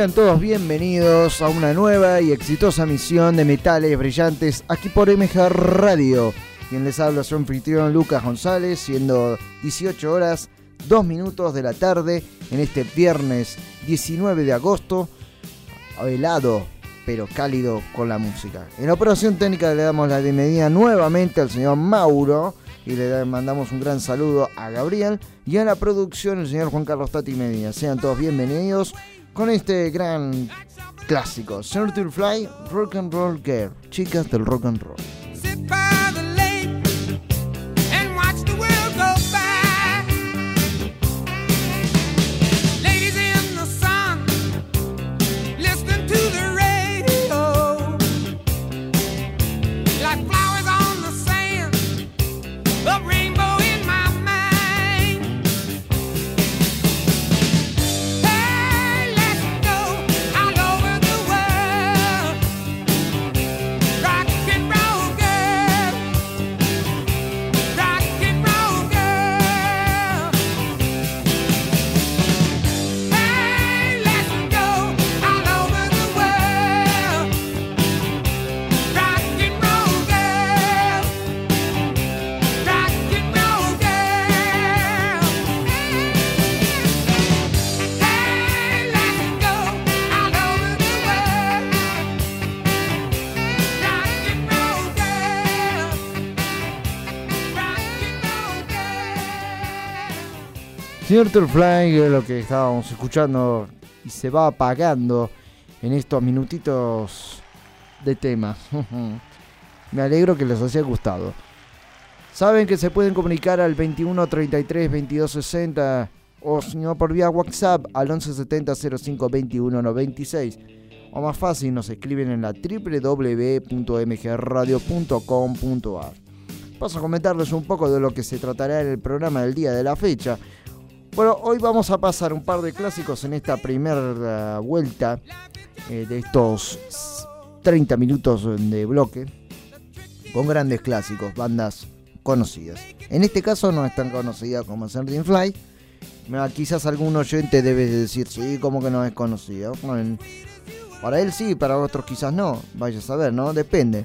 Sean todos bienvenidos a una nueva y exitosa misión de Metales Brillantes aquí por MG Radio. Quien les habla su anfitrión Lucas González, siendo 18 horas 2 minutos de la tarde en este viernes 19 de agosto, helado pero cálido con la música. En operación técnica le damos la bienvenida nuevamente al señor Mauro y le mandamos un gran saludo a Gabriel y a la producción el señor Juan Carlos Tati Medina. Sean todos bienvenidos con este gran clásico, Circle Fly Rock and Roll Girl, chicas del rock and roll. Señor Turfly, lo que estábamos escuchando y se va apagando en estos minutitos de tema. Me alegro que les haya gustado. Saben que se pueden comunicar al 21 33 22 60 o si no por vía WhatsApp al 11 70 05 21 96. O más fácil, nos escriben en la www.mgradio.com.ar. Paso a comentarles un poco de lo que se tratará en el programa del día de la fecha. Bueno, hoy vamos a pasar un par de clásicos en esta primera vuelta eh, de estos 30 minutos de bloque con grandes clásicos, bandas conocidas. En este caso no es tan conocida como Certain Fly. Ah, Quizás algún oyente debe decir, sí, como que no es conocida. Bueno, para él sí, para otros quizás no. Vaya a saber, ¿no? Depende.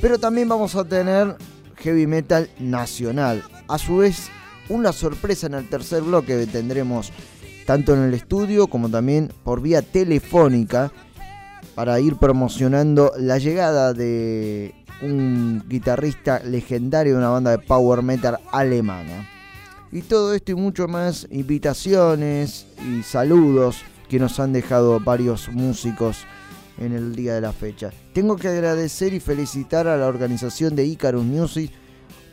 Pero también vamos a tener heavy metal nacional. A su vez, una sorpresa en el tercer bloque que tendremos tanto en el estudio como también por vía telefónica para ir promocionando la llegada de un guitarrista legendario de una banda de power metal alemana. Y todo esto y mucho más, invitaciones y saludos que nos han dejado varios músicos en el día de la fecha. Tengo que agradecer y felicitar a la organización de Icarus Music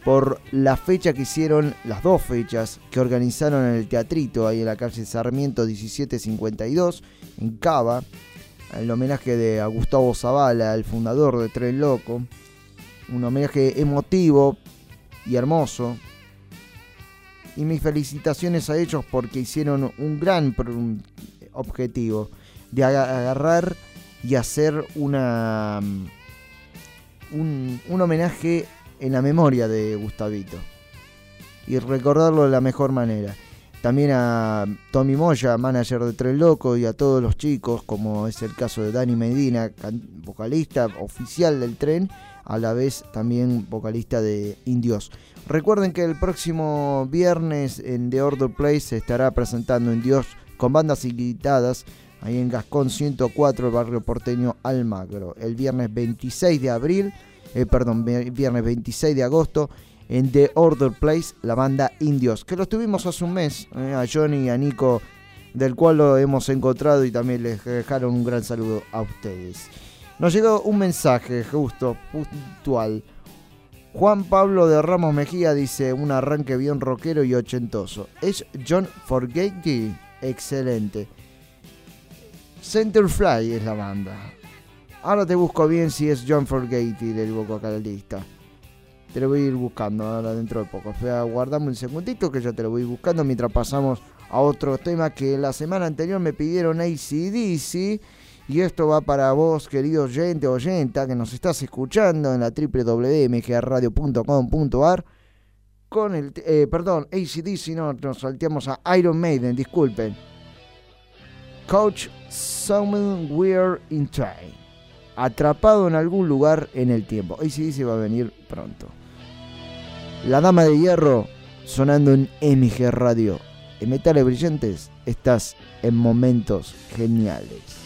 por la fecha que hicieron, las dos fechas que organizaron en el teatrito, ahí en la calle Sarmiento 1752, en Cava, el homenaje de a Gustavo Zavala, el fundador de Tren Loco, un homenaje emotivo y hermoso. Y mis felicitaciones a ellos porque hicieron un gran objetivo de aga- agarrar y hacer una un, un homenaje en la memoria de Gustavito y recordarlo de la mejor manera. También a Tommy Moya, manager de Tren Loco, y a todos los chicos, como es el caso de Dani Medina, vocalista oficial del tren, a la vez también vocalista de Indios. Recuerden que el próximo viernes en The Order Place se estará presentando Indios con bandas invitadas ahí en Gascón 104, el barrio porteño Almagro. El viernes 26 de abril, eh, perdón, viernes 26 de agosto en The Order Place, la banda Indios, que los tuvimos hace un mes, eh, a Johnny y a Nico, del cual lo hemos encontrado y también les dejaron un gran saludo a ustedes. Nos llegó un mensaje justo, puntual. Juan Pablo de Ramos Mejía dice un arranque bien rockero y ochentoso. ¿Es John Forgate? Excelente. Centerfly es la banda. Ahora te busco bien si es John Forgate el vocalista. Te lo voy a ir buscando ahora dentro de poco. Guardame un segundito que yo te lo voy buscando mientras pasamos a otro tema que la semana anterior me pidieron ACDC. Y esto va para vos, querido oyente o oyenta, que nos estás escuchando en la www.mgradio.com.ar con el, eh, perdón, ACDC, no, nos salteamos a Iron Maiden, disculpen. Coach Somewhere in Time. Atrapado en algún lugar en el tiempo. ACDC va a venir pronto. La Dama de Hierro sonando en MG Radio. En Metales Brillantes estás en momentos geniales.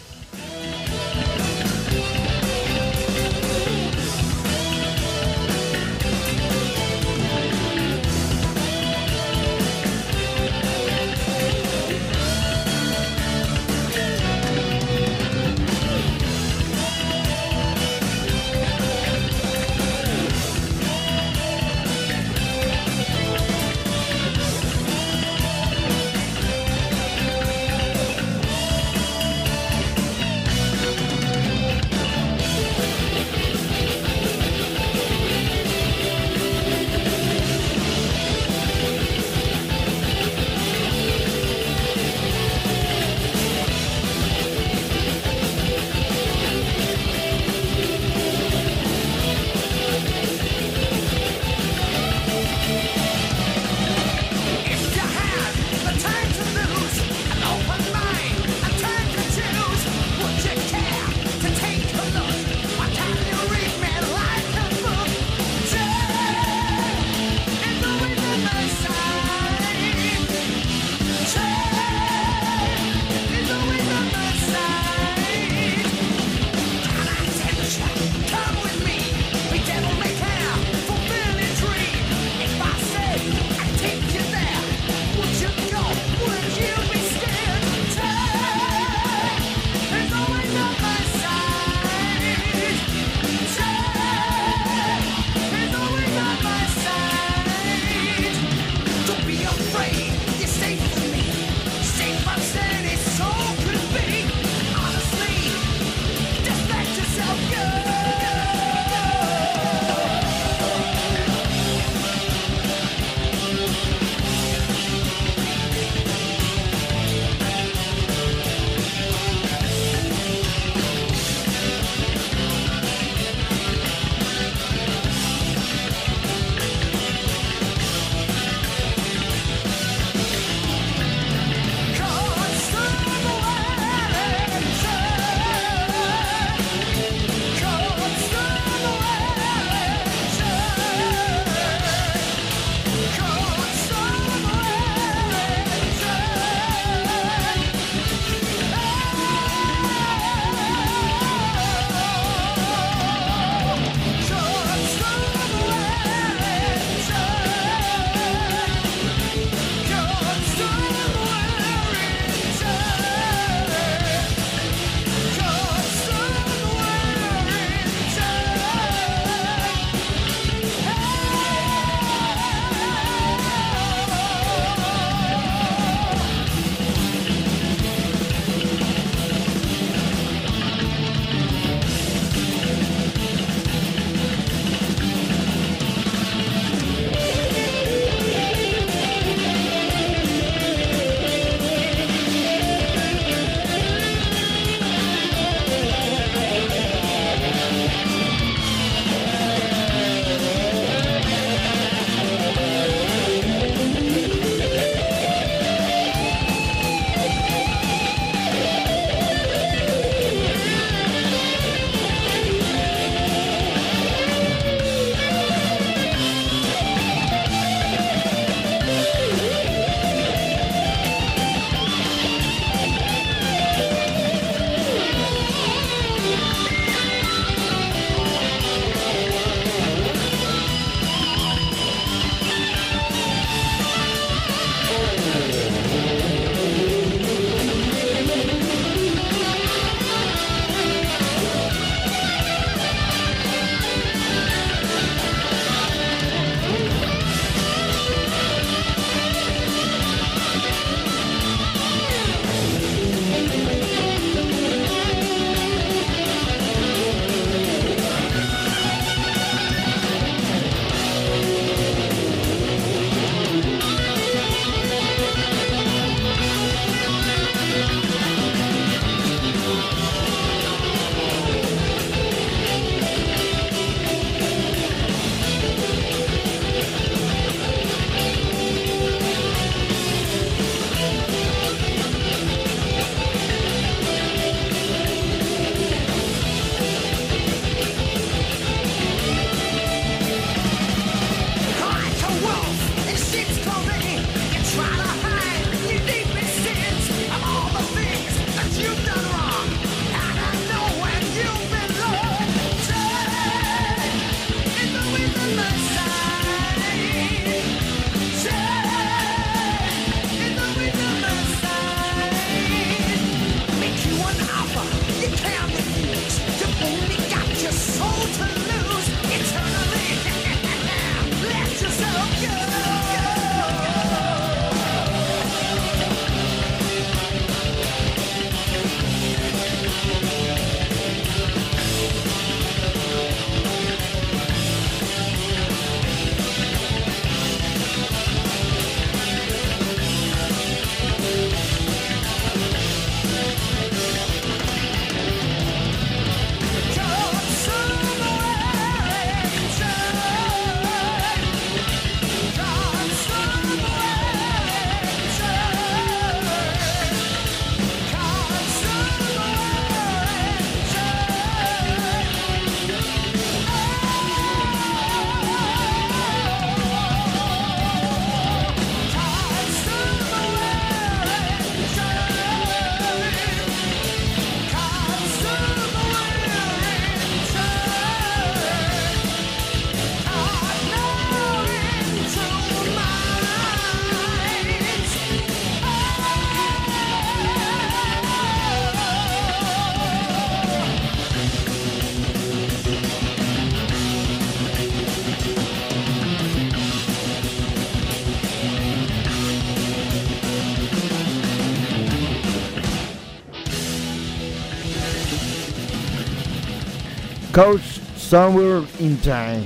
Coach Somewhere in Time.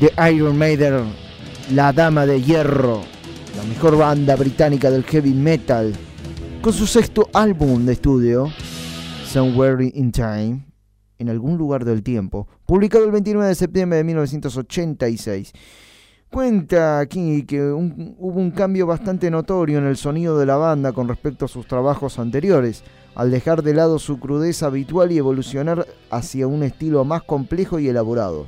The Iron Maiden, la dama de hierro, la mejor banda británica del heavy metal, con su sexto álbum de estudio, Somewhere in Time, en algún lugar del tiempo, publicado el 29 de septiembre de 1986. Cuenta aquí que hubo un cambio bastante notorio en el sonido de la banda con respecto a sus trabajos anteriores, al dejar de lado su crudeza habitual y evolucionar hacia un estilo más complejo y elaborado.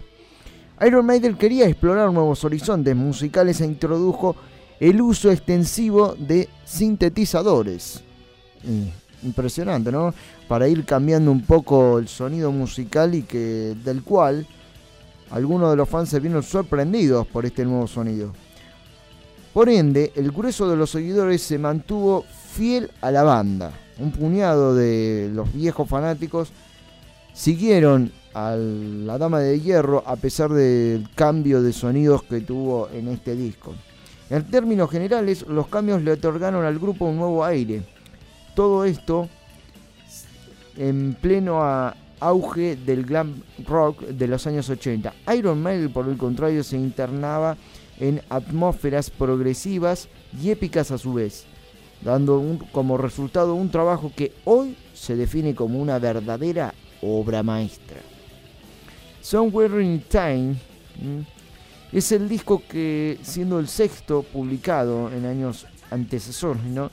Iron Maiden quería explorar nuevos horizontes musicales e introdujo el uso extensivo de sintetizadores. Mm, Impresionante, ¿no? Para ir cambiando un poco el sonido musical y que del cual algunos de los fans se vieron sorprendidos por este nuevo sonido. Por ende, el grueso de los seguidores se mantuvo fiel a la banda. Un puñado de los viejos fanáticos siguieron a la Dama de Hierro a pesar del cambio de sonidos que tuvo en este disco. En términos generales, los cambios le otorgaron al grupo un nuevo aire. Todo esto en pleno auge del glam rock de los años 80. Iron Maiden, por el contrario, se internaba en atmósferas progresivas y épicas a su vez, dando un- como resultado un trabajo que hoy se define como una verdadera obra maestra. Somewhere in Time es el disco que, siendo el sexto publicado en años antecesores, ¿no?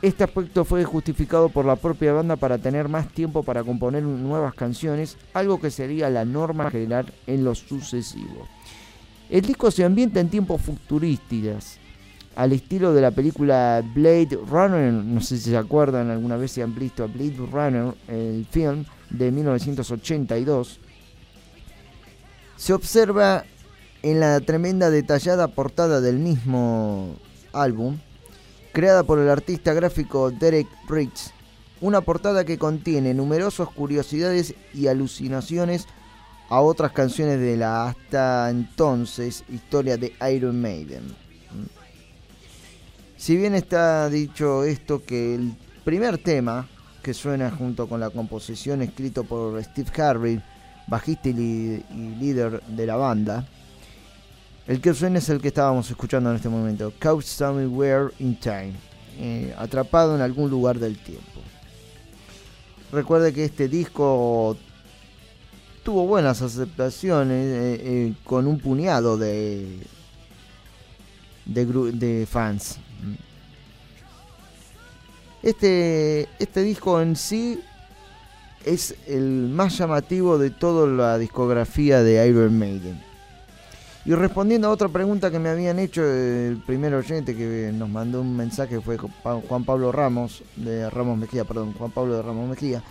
Este aspecto fue justificado por la propia banda para tener más tiempo para componer nuevas canciones, algo que sería la norma general en lo sucesivo. El disco se ambienta en tiempos futurísticos, al estilo de la película Blade Runner, no sé si se acuerdan, alguna vez se han visto a Blade Runner, el film de 1982. Se observa en la tremenda detallada portada del mismo álbum, creada por el artista gráfico Derek Riggs, una portada que contiene numerosas curiosidades y alucinaciones a otras canciones de la hasta entonces historia de Iron Maiden. Si bien está dicho esto que el primer tema que suena junto con la composición escrito por Steve Harvey, bajista y, líder de la banda, el que suena es el que estábamos escuchando en este momento, Couch Somewhere in Time, eh, atrapado en algún lugar del tiempo. Recuerde que este disco tuvo buenas aceptaciones eh, eh, con un puñado de fans. Este, este disco en sí es el más llamativo de toda la discografía de Iron Maiden. Y respondiendo a otra pregunta que me habían hecho el primer oyente que nos mandó un mensaje fue Juan Pablo Ramos, de Ramos Mejía, perdón, Juan Pablo de Ramos Mejía,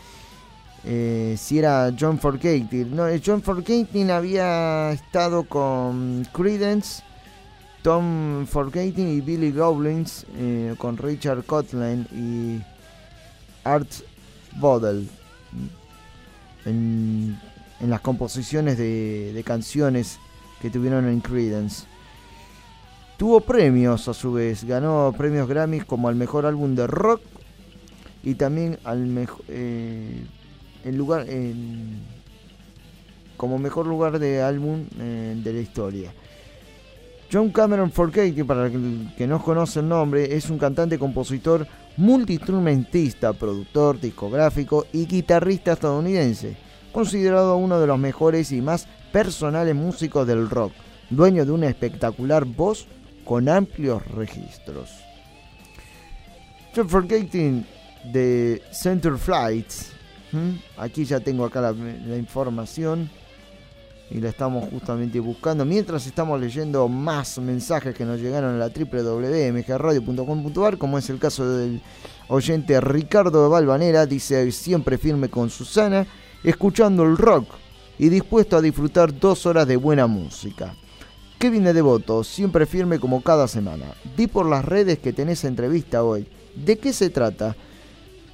eh, si era John Forcade. No, eh, John Forcade había estado con Credence, Tom Forcade y Billy Goblins, eh, con Richard Cotland y Art Bodel en, las composiciones de, canciones que tuvieron en Credence. Tuvo premios a su vez, ganó premios Grammys como al mejor álbum de rock y también al mejor en lugar en- como mejor lugar de álbum eh, de la historia. John Cameron Forcade, para el que no conoce el nombre, es un cantante, compositor, multiinstrumentista, productor, discográfico y guitarrista estadounidense, considerado uno de los mejores y más personales músicos del rock, dueño de una espectacular voz con amplios registros. John Forcade de Center Flights, aquí ya tengo acá la información y la estamos justamente buscando. Mientras estamos leyendo más mensajes que nos llegaron a la www.mgradio.com.ar como es el caso del oyente Ricardo de Valvanera dice siempre firme con Susana escuchando el rock y dispuesto a disfrutar dos horas de buena música. Kevin de Devoto siempre firme como cada semana. Di por las redes que tenés entrevista hoy. ¿de qué se trata?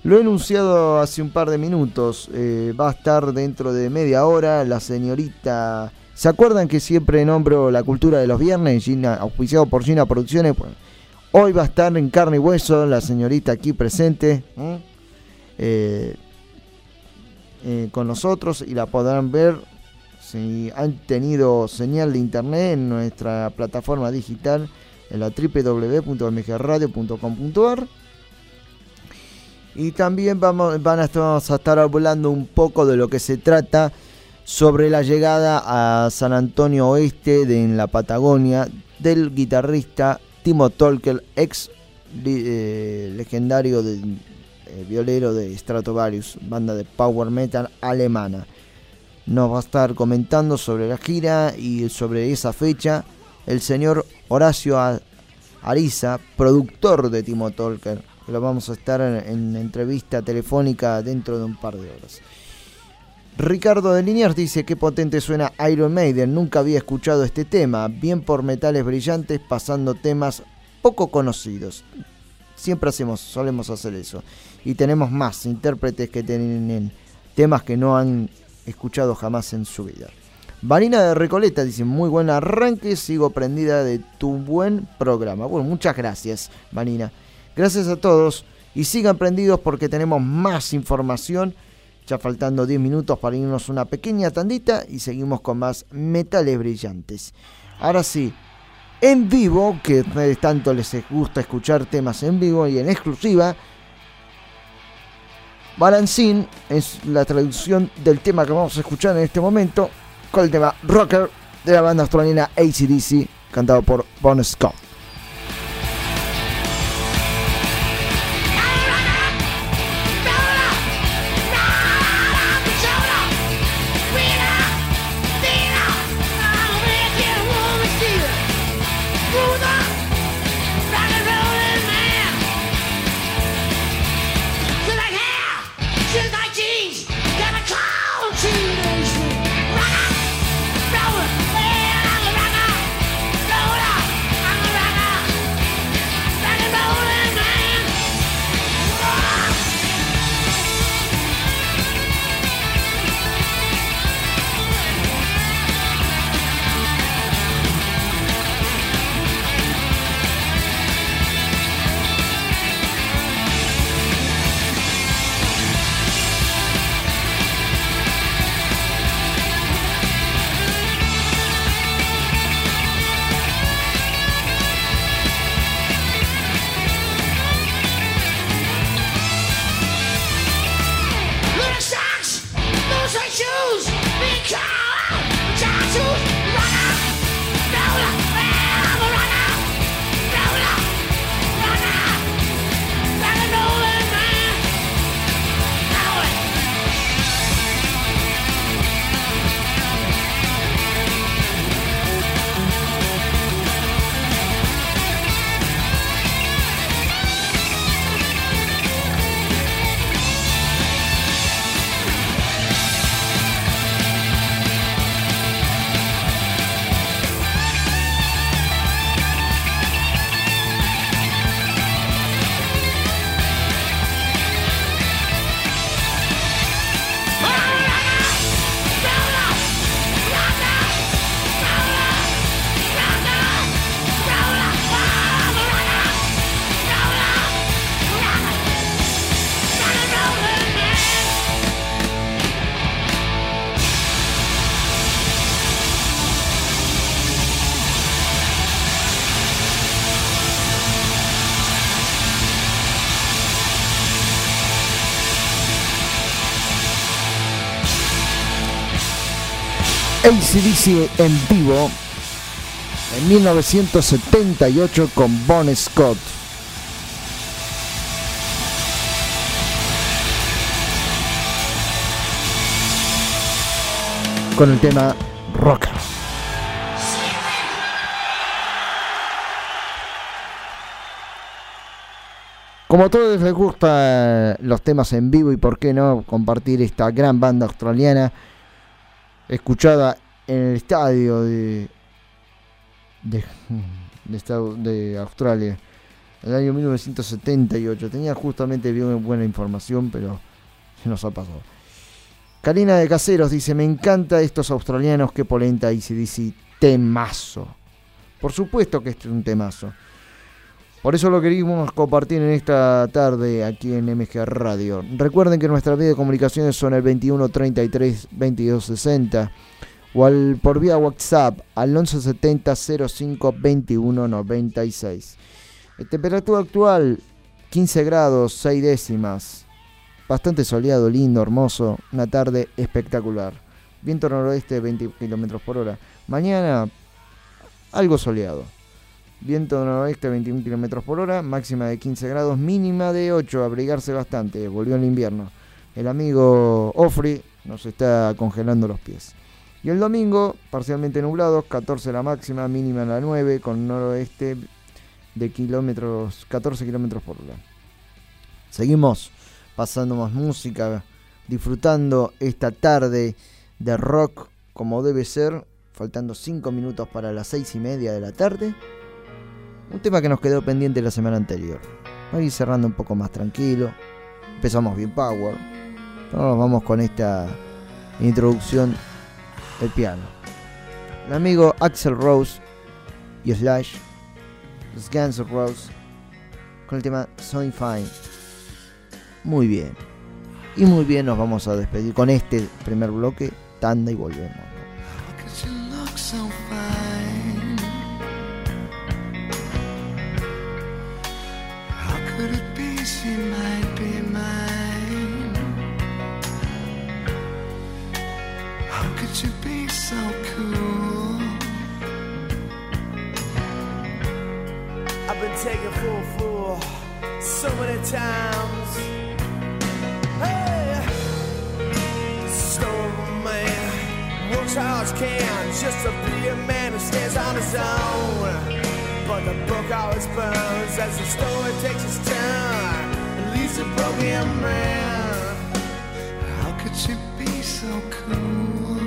Lo he anunciado hace un par de minutos. eh, va a estar dentro de media hora la señorita. ¿Se acuerdan que siempre nombro la cultura de los viernes? Gina, auspiciado por Gina Producciones. Bueno, hoy va a estar en carne y hueso la señorita aquí presente. Eh, eh, con nosotros y la podrán ver si han tenido señal de internet en nuestra plataforma digital en la www.mgradio.com.ar y también vamos, van a, vamos a estar hablando un poco de lo que se trata sobre la llegada a San Antonio Oeste de, en la Patagonia del guitarrista Timo Tolker, ex eh, legendario eh, violero de Stratovarius, banda de power metal alemana. Nos va a estar comentando sobre la gira y sobre esa fecha el señor Horacio Ariza, productor de Timo Tolker. Lo vamos a estar en, en entrevista telefónica dentro de un par de horas. Ricardo de Liniers dice que potente suena Iron Maiden, nunca había escuchado este tema, bien por metales brillantes pasando temas poco conocidos. Siempre hacemos, solemos hacer eso. Y tenemos más intérpretes que tienen temas que no han escuchado jamás en su vida. Vanina de Recoleta dice, muy buen arranque, sigo prendida de tu buen programa. Bueno, muchas gracias, Vanina. Gracias a todos y sigan prendidos porque tenemos más información. Ya faltando 10 minutos para irnos una pequeña tandita y seguimos con más metales brillantes. Ahora sí, en vivo, que tanto les gusta escuchar temas en vivo y en exclusiva, Balancín es la traducción del tema que vamos a escuchar en este momento con el tema Rocker de la banda australiana ACDC, cantado por Bon Scott. ACDC en vivo en 1978 con Bon Scott. Con el tema Rocker. Como a todos les gustan los temas en vivo y por qué no compartir esta gran banda australiana escuchada en el estadio de de, de, de Australia en el año 1978. Tenía justamente bien buena información, pero se nos ha pasado. Karina de Caseros dice, me encanta estos australianos que polenta y se dice temazo. Por supuesto que este es un temazo. Por eso lo queríamos compartir en esta tarde aquí en MG Radio. Recuerden que nuestras vías de comunicaciones son el 21 33 22 60 o al, por vía WhatsApp al 1170 05 21 96. La temperatura actual 15 grados 6 décimas. Bastante soleado, lindo, hermoso. Una tarde espectacular. Viento noroeste 20 km por hora. Mañana algo soleado. Viento noroeste 21 km por hora, máxima de 15 grados, mínima de 8, abrigarse bastante, volvió el invierno. El amigo Ofri nos está congelando los pies. Y el domingo, parcialmente nublado, 14 la máxima, mínima la 9, con noroeste de kilómetros, 14 kilómetros por hora. Seguimos pasando más música, disfrutando esta tarde de rock como debe ser, faltando 5 minutos para las 6 y media de la tarde. Un tema que nos quedó pendiente la semana anterior. Vamos a ir cerrando un poco más tranquilo. Empezamos bien power. Ahora vamos con esta introducción del piano. El amigo Axel Rose y Slash, los Guns N' Roses, con el tema So Fine. Muy bien. Y muy bien nos vamos a despedir con este primer bloque, tanda y volvemos. Taken for a fool so many times. Hey, stone man works hard as can just to be a man who stands on his own. But the book always burns as the story takes its turn and leaves a broken man. How could you be so cool?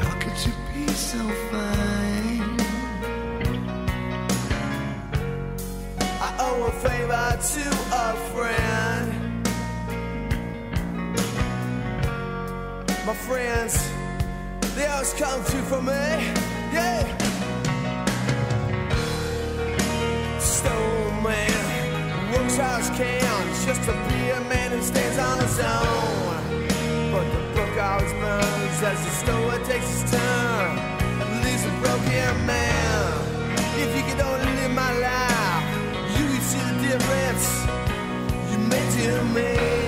How could you be so fine? To a friend. My friends, they always come through for me. Yeah. Stone man just man who stands on his own. But the book always burns as the story takes its turn and leaves a broken man. To me.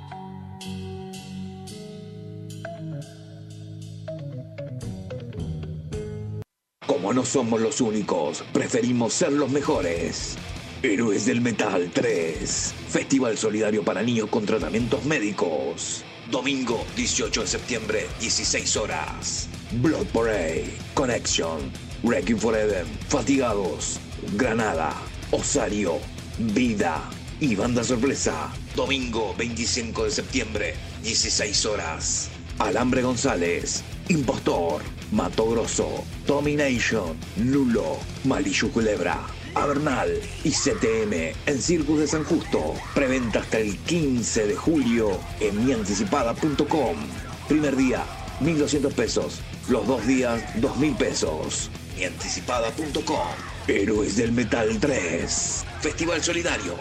Como no somos los únicos, preferimos ser los mejores. Héroes del Metal 3. Festival solidario para niños con tratamientos médicos. Domingo 18 de septiembre, 16 horas. Blood Parade, Connection, Wrecking Forever, Fatigados, Granada, Osario, Vida y Banda Sorpresa. Domingo 25 de septiembre, 16 horas. Alambre González, Impostor, Mato Grosso, Domination, Lulo, Malillu Culebra, Avernal y CTM en Circus de San Justo. Preventa hasta el 15 de julio en mianticipada.com. Primer día, 1.200 pesos. Los dos días, 2.000 pesos. Mianticipada.com. Héroes del Metal 3. Festival Solidario.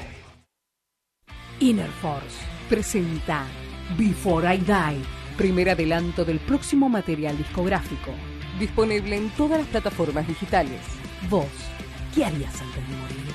Inner Force presenta Before I Die, primer adelanto del próximo material discográfico, disponible en todas las plataformas digitales. Vos, ¿qué harías antes de morir?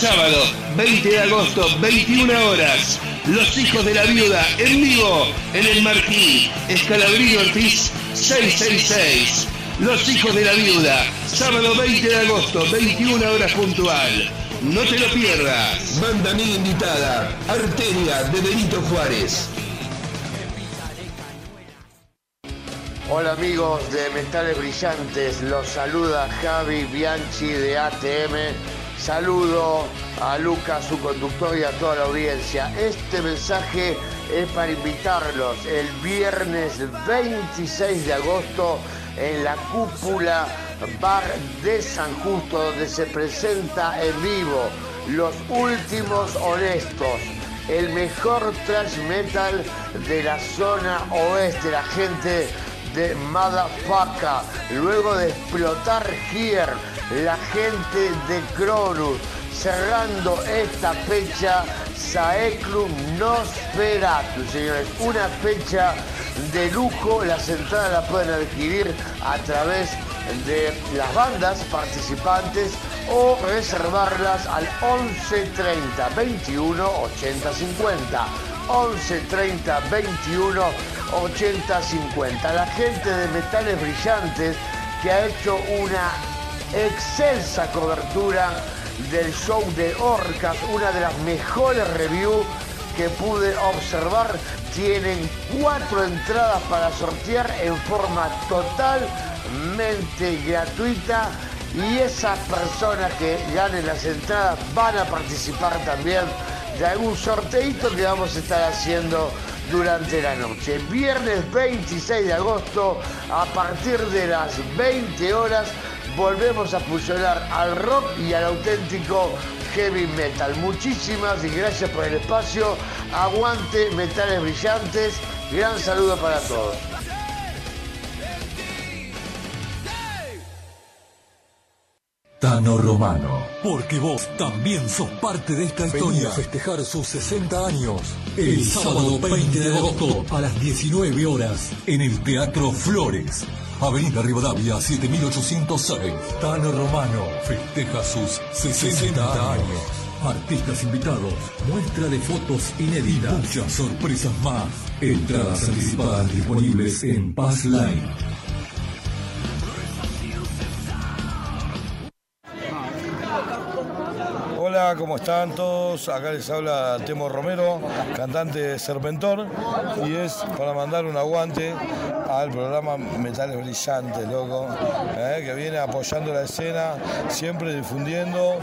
Sábado, 20 de agosto, 21 horas. Los hijos de la viuda en vivo en el Marquí, Escalabrillo Ortiz 666. Los hijos de la viuda, sábado 20 de agosto, 21 horas puntual. No te lo pierdas. Banda amiga invitada, Arteria de Benito Juárez. Hola amigos de Metales Brillantes, los saluda Javi Bianchi de ATM. Saludo a Lucas, su conductor y a toda la audiencia. Este mensaje es para invitarlos el viernes 26 de agosto en la cúpula Bar de San Justo, donde se presenta en vivo Los Últimos Honestos, el mejor thrash metal de la zona oeste, la gente de Motherfucker. Luego de explotar Here, la gente de Cronus. Cerrando esta fecha, Saeclum Nosferatu, señores. Una fecha de lujo. Las entradas las pueden adquirir a través de las bandas participantes o reservarlas al 1130 21 80 50. 11 30 21 80 50. La gente de Metales Brillantes que ha hecho una excelsa cobertura del show de Orcas, una de las mejores reviews que pude observar. Tienen cuatro entradas para sortear en forma totalmente gratuita y esas personas que ganen las entradas van a participar también de algún sorteito que vamos a estar haciendo durante la noche. Viernes 26 de agosto, a partir de las 20 horas, volvemos a fusionar al rock y al auténtico heavy metal. Muchísimas y gracias por el espacio. Aguante Metales Brillantes. Gran saludo para todos. Tano Romano. Porque vos también sos parte de esta historia. a festejar sus 60 años. El sábado 20 de agosto a las 19 horas en el Teatro Flores. Avenida Rivadavia 7806. Tano Romano festeja sus 60 años. Artistas invitados, muestra de fotos inéditas, muchas sorpresas más. Entradas anticipadas disponibles en Pass Line. ¿Cómo están todos? Acá les habla Temo Romero, cantante de Serpentor, y es para mandar un aguante al programa Metales Brillantes, loco, ¿eh? que viene apoyando la escena, siempre difundiendo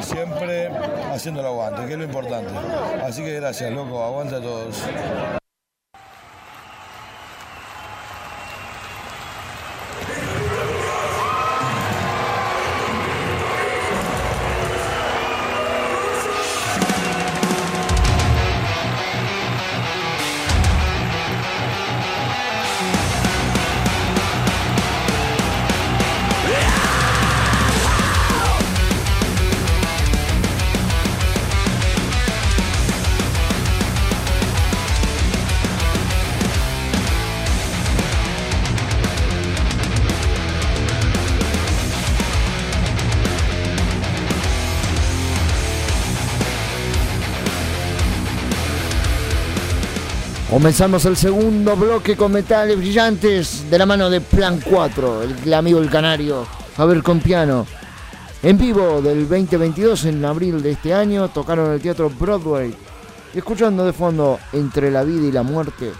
y siempre haciendo el aguante, que es lo importante. Así que gracias, loco, aguante a todos. Comenzamos el segundo bloque con metales brillantes de la mano de Plan 4, el, amigo el canario, Javier Compiano. En vivo del 2022, en abril de este año, tocaron el Teatro Broadway. Escuchando de fondo Entre la vida y la muerte.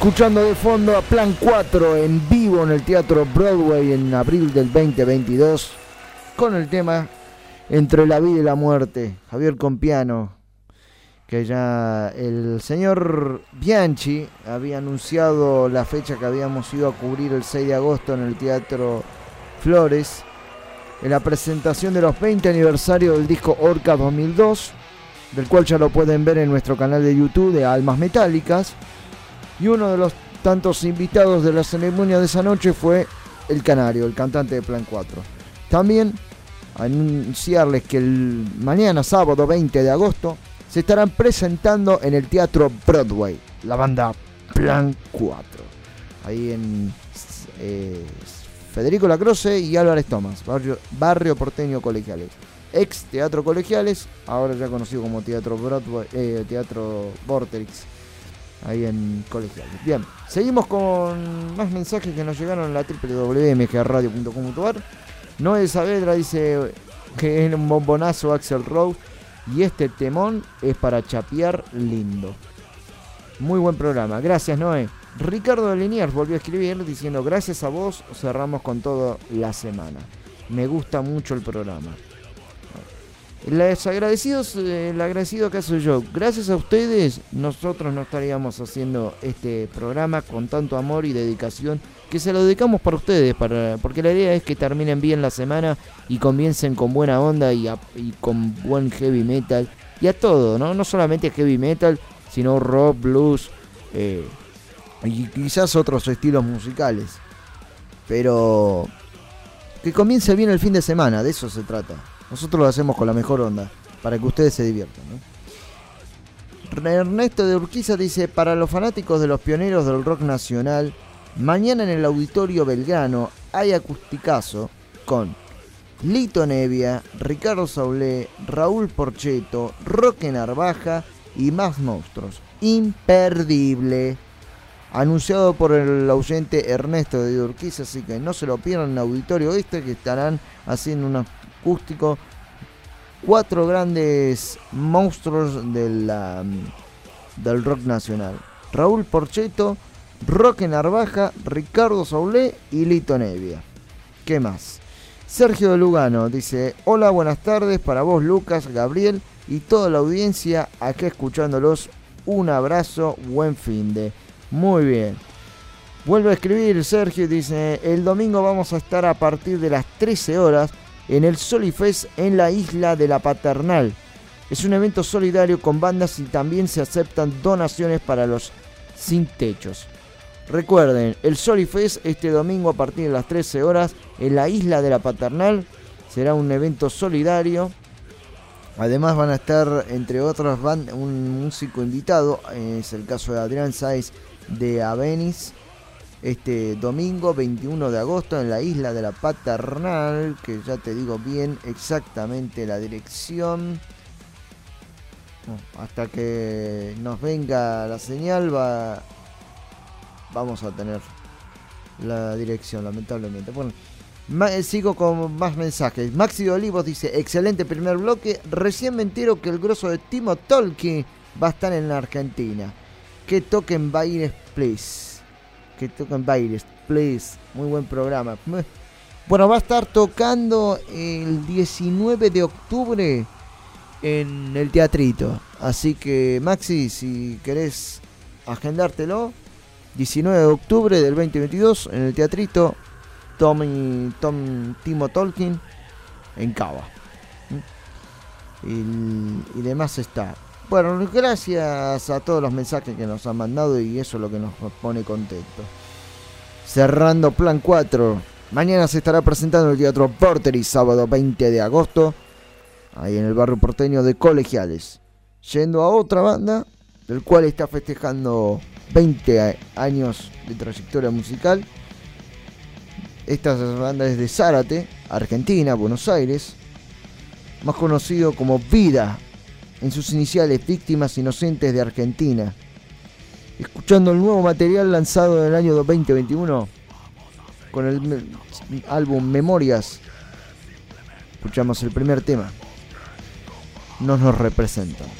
Escuchando de fondo a Plan 4 en vivo en el Teatro Broadway en abril del 2022 con el tema Entre la vida y la muerte, Javier Compiano, que ya el señor Bianchi había anunciado la fecha que habíamos ido a cubrir el 6 de agosto en el Teatro Flores, en la presentación de los 20 aniversarios del disco Orca 2002, del cual ya lo pueden ver en nuestro canal de YouTube de Almas Metálicas. Y uno de los tantos invitados de la ceremonia de esa noche fue el Canario, el cantante de Plan 4. También anunciarles que el mañana sábado 20 de agosto se estarán presentando en el Teatro Broadway, la banda Plan 4. Ahí en eh, Federico Lacroce y Álvarez Tomás, barrio, porteño colegiales. Ex Teatro Colegiales, ahora ya conocido como Teatro Broadway, eh, Teatro Vortex, ahí en Colegiales. Bien, seguimos con más mensajes que nos llegaron en la www.mgradio.com.ar. Noé Saavedra dice que es un bombonazo Axel Rose y este temón es para chapear lindo. Muy buen programa, gracias Noé. Ricardo de Liniers volvió a escribir diciendo gracias a vos cerramos con todo la semana. Me gusta mucho el programa. Les agradecidos, eh, el agradecido acá soy yo. Gracias a ustedes, nosotros no estaríamos haciendo este programa con tanto amor y dedicación que se lo dedicamos para ustedes, para, porque la idea es que terminen bien la semana y comiencen con buena onda y con buen heavy metal y a todo, ¿no? No solamente heavy metal, sino rock, blues eh, y quizás otros estilos musicales. Pero que comience bien el fin de semana, de eso se trata. Nosotros lo hacemos con la mejor onda, para que ustedes se diviertan. ¿no? Ernesto de Urquiza dice, para los fanáticos de los pioneros del rock nacional, mañana en el Auditorio Belgrano hay acusticazo con Lito Nevia, Ricardo Saulé, Raúl Porcheto, Roque Narvaja y más monstruos. Imperdible. Anunciado por el ausente Ernesto de Urquiza, así que no se lo pierdan en el Auditorio Este, que estarán haciendo un acústico. Cuatro grandes monstruos la, del rock nacional. Raúl Porcheto, Roque Narvaja, Ricardo Saulé y Lito Nevia. ¿Qué más? Sergio de Lugano dice, hola, buenas tardes para vos Lucas, Gabriel y toda la audiencia acá escuchándolos. Un abrazo, buen fin de. Muy bien. Vuelve a escribir Sergio dice, el domingo vamos a estar a partir de las 13 horas en el Solifest en la isla de la Paternal. Es un evento solidario con bandas y también se aceptan donaciones para los sin techos. Recuerden, el Solifest este domingo a partir de las 13 horas en la isla de la Paternal será un evento solidario. Además van a estar, entre otras, un músico invitado, es el caso de Adrián Sáez de Avenis, este domingo 21 de agosto en la isla de la Paternal, que ya te digo bien exactamente la dirección. Hasta que nos venga la señal va, vamos a tener la dirección, lamentablemente. Bueno, eh, sigo con más mensajes. Maxi de Olivos dice, excelente primer bloque. Recién me entero que el grosso de Timo Tolkien va a estar en la Argentina. Que toquen bailes, please. Que toquen bailes, please. Muy buen programa. Bueno, va a estar tocando el 19 de octubre en el teatrito. Así que, Maxi, si querés agendártelo, 19 de octubre del 2022 en el teatrito Tommy, Tom, Timo Tolkien en Cava. ¿Mm? Y, y demás está. Bueno, gracias a todos los mensajes que nos han mandado y eso es lo que nos pone contento. Cerrando Plan 4. Mañana se estará presentando en el Teatro Portery, sábado 20 de agosto, ahí en el barrio porteño de Colegiales. Yendo a otra banda, del cual está festejando 20 a- años de trayectoria musical. Esta banda es de Zárate, Argentina, Buenos Aires. Más conocido como Vida, en sus iniciales Víctimas Inocentes de Argentina. Escuchando el nuevo material lanzado en el año 2021 con el álbum Memorias. Escuchamos el primer tema. No nos representan.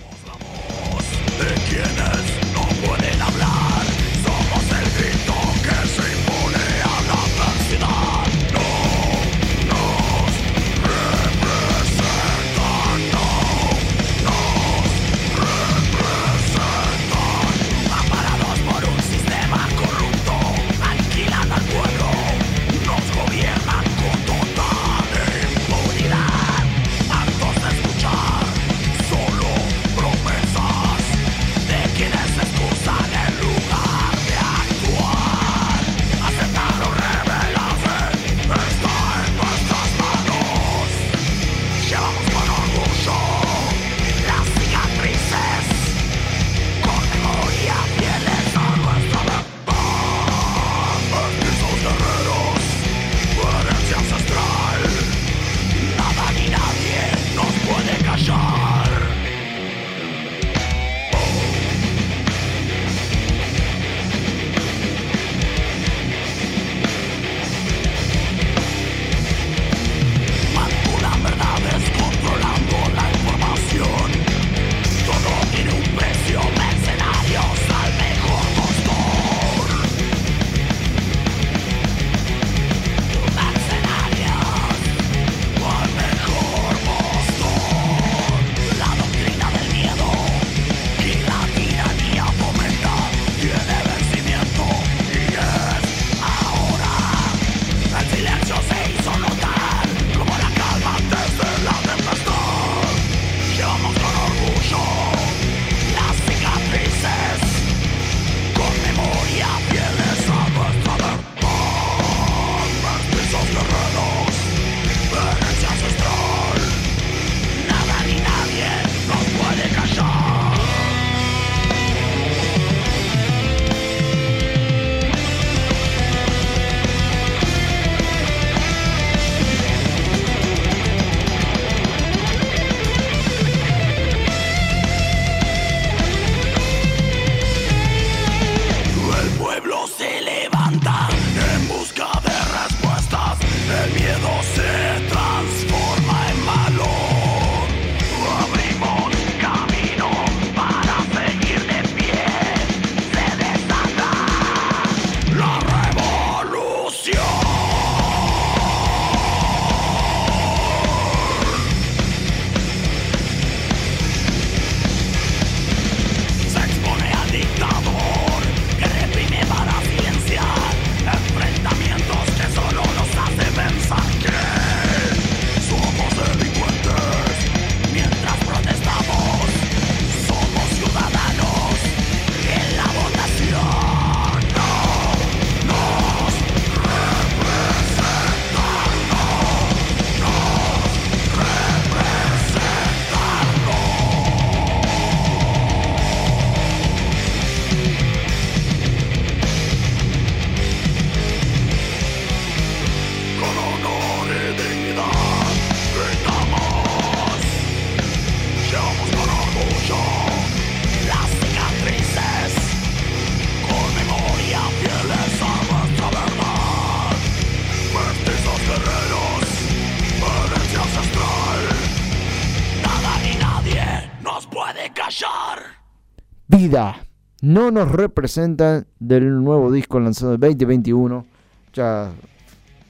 No nos representan del nuevo disco lanzado en 2021. Ya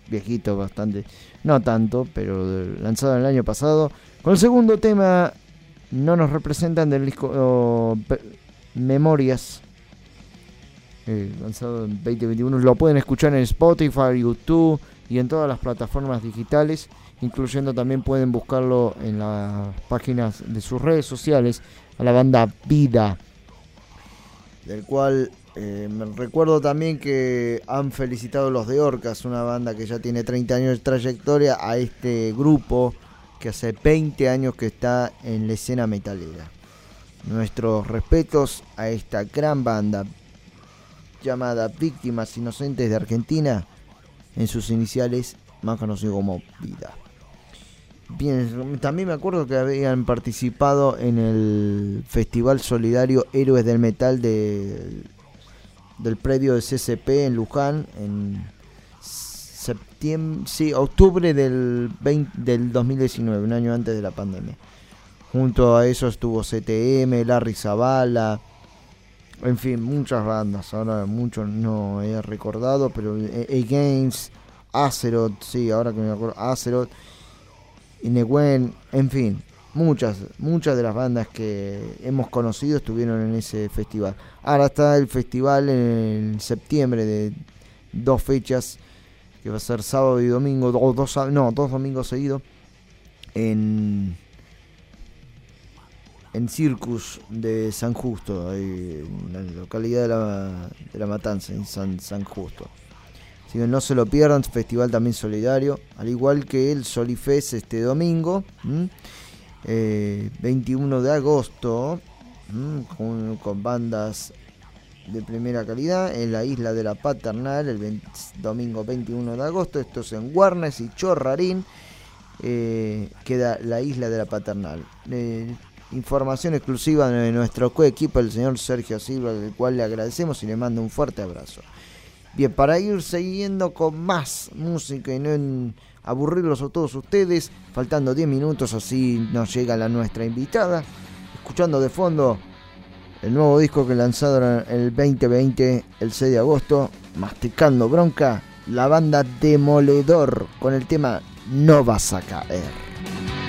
viejito bastante. No tanto, pero lanzado el año pasado. Con el segundo tema, no nos representan del disco Memorias. eh, lanzado en 2021. Lo pueden escuchar en Spotify, YouTube y en todas las plataformas digitales. Incluyendo también pueden buscarlo en las páginas de sus redes sociales. A la banda Vida. Del cual eh, me recuerdo también que han felicitado los de Orcas, una banda que ya tiene 30 años de trayectoria, a este grupo que hace 20 años que está en la escena metalera. Nuestros respetos a esta gran banda llamada Víctimas Inocentes de Argentina, en sus iniciales más conocido como Vida. Bien, también me acuerdo que habían participado en el Festival Solidario Héroes del Metal de- del predio de CCP en Luján en septiembre, sí, octubre del, 20 del 2019, un año antes de la pandemia. Junto a eso estuvo CTM, Larry Zavala, en fin, muchas bandas. Ahora mucho no he recordado, pero eh, Against, Azeroth, sí, ahora que me acuerdo, Azeroth, Ineguen, en fin, muchas, muchas de las bandas que hemos conocido estuvieron en ese festival. Ahora está el festival en septiembre de dos fechas, que va a ser sábado y domingo, o dos, no, dos domingos seguidos, en en Circus de San Justo, en la localidad de la, de la Matanza, en San, San Justo. Así que no se lo pierdan, festival también solidario, al igual que el Solifest este domingo, ¿m? Eh, 21 de agosto, con, bandas de primera calidad en la isla de la Paternal, el 20 domingo 21 de agosto, esto es en Guarnes y Chorrarín, eh, queda la isla de la Paternal. Eh, información exclusiva de nuestro coequipo, el señor Sergio Silva, al cual le agradecemos y le mando un fuerte abrazo. Bien, para ir siguiendo con más música y no aburrirlos a todos ustedes, faltando 10 minutos, así nos llega la nuestra invitada, escuchando de fondo el nuevo disco que lanzaron el 2020, el 6 de agosto, Masticando Bronca, la banda Demoledor, con el tema No vas a caer.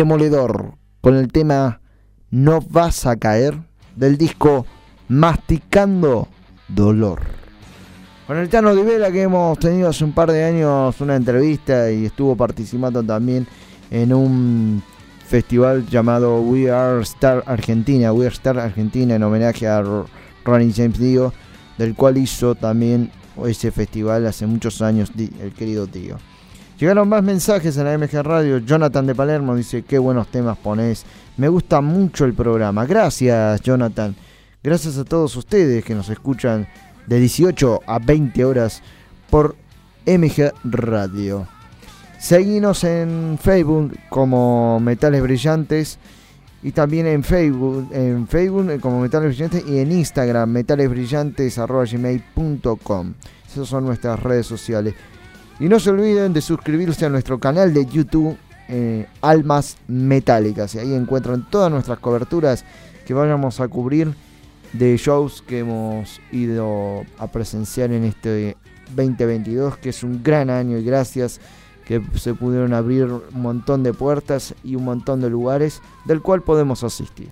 Demoledor con el tema No vas a caer del disco Masticando Dolor. Con el Tano Di Vela que hemos tenido hace un par de años una entrevista y estuvo participando también en un festival llamado We Are Star Argentina, We Are Star Argentina en homenaje a Ronnie James Dio, del cual hizo también ese festival hace muchos años el querido tío. Llegaron más mensajes en la MG Radio. Jonathan de Palermo dice, qué buenos temas ponés. Me gusta mucho el programa. Gracias, Jonathan. Gracias a todos ustedes que nos escuchan de 18 a 20 horas por MG Radio. Seguinos en Facebook como Metales Brillantes y también en Facebook, en Facebook como Metales Brillantes y en Instagram metalesbrillantes@gmail.com. Esas son nuestras redes sociales. Y no se olviden de suscribirse a nuestro canal de YouTube eh, Almas Metálicas. Y ahí encuentran todas nuestras coberturas que vayamos a cubrir de shows que hemos ido a presenciar en este 2022, que es un gran año y gracias que se pudieron abrir un montón de puertas y un montón de lugares del cual podemos asistir.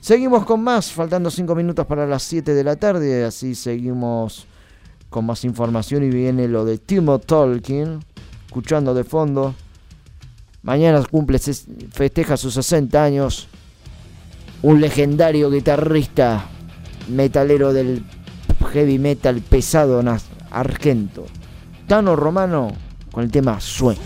Seguimos con más, faltando 5 minutos para las 7 de la tarde, así seguimos con más información y viene lo de Timo Tolkien, escuchando de fondo. Mañana cumple, festeja sus 60 años, un legendario guitarrista metalero del heavy metal pesado argento. Tano Romano con el tema Sueño.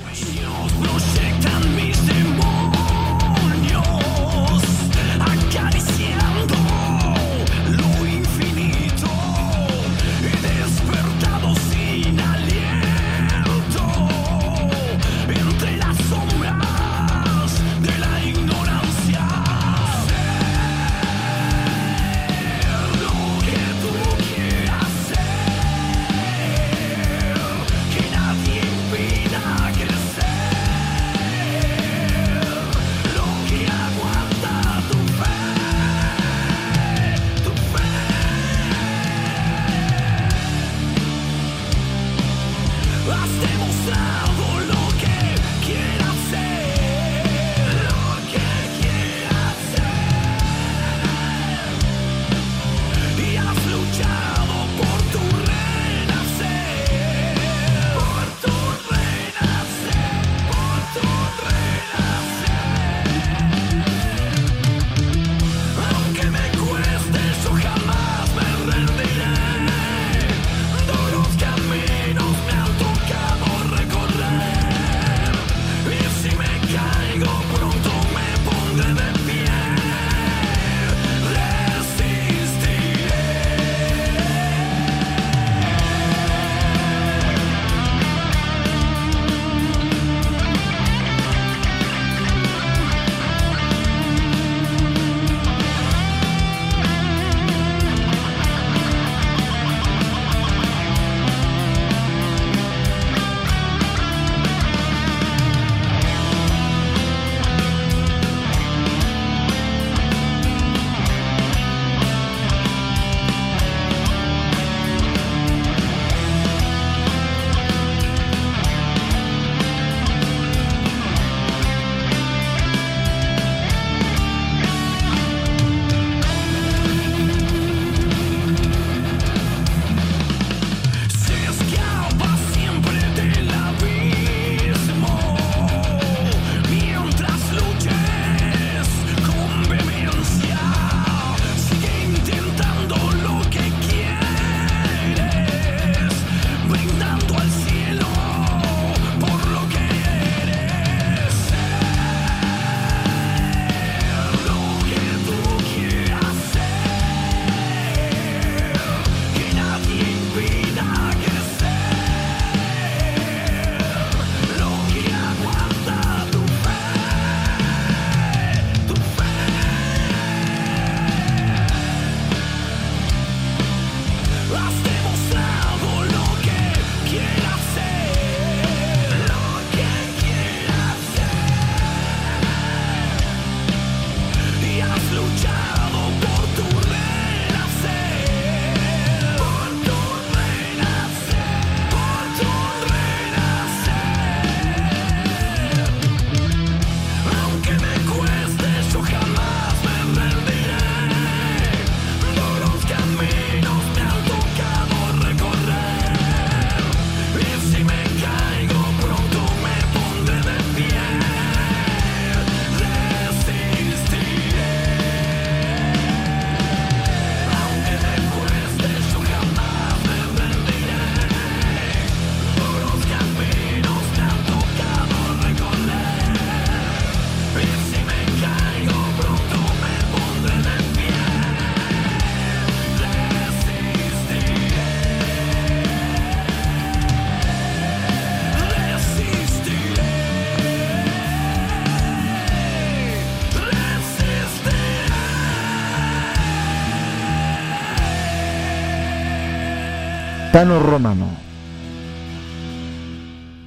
Tano Romano.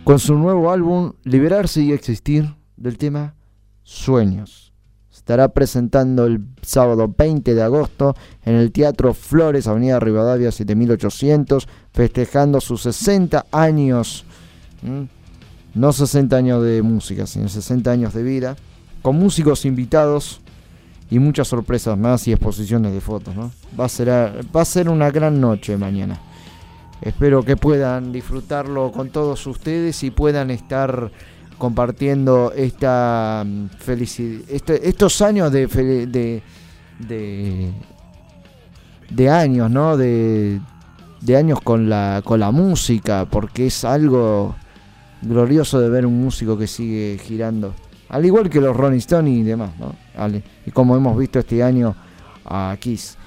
Con su nuevo álbum Liberarse y Existir del tema Sueños. Estará presentando el sábado 20 de agosto en el Teatro Flores, Avenida Rivadavia 7800, festejando sus 60 años. No 60 años de música, sino 60 años de vida. Con músicos invitados y muchas sorpresas más y exposiciones de fotos. ¿no? Va, a ser, va a ser una gran noche mañana. Espero que puedan disfrutarlo con todos ustedes y puedan estar compartiendo esta felicidad, estos años de, de, años, ¿no? De, de años con la, con la música, porque es algo glorioso de ver un músico que sigue girando. Al igual que los Rolling Stones y demás, ¿no? Y como hemos visto este año a Kiss.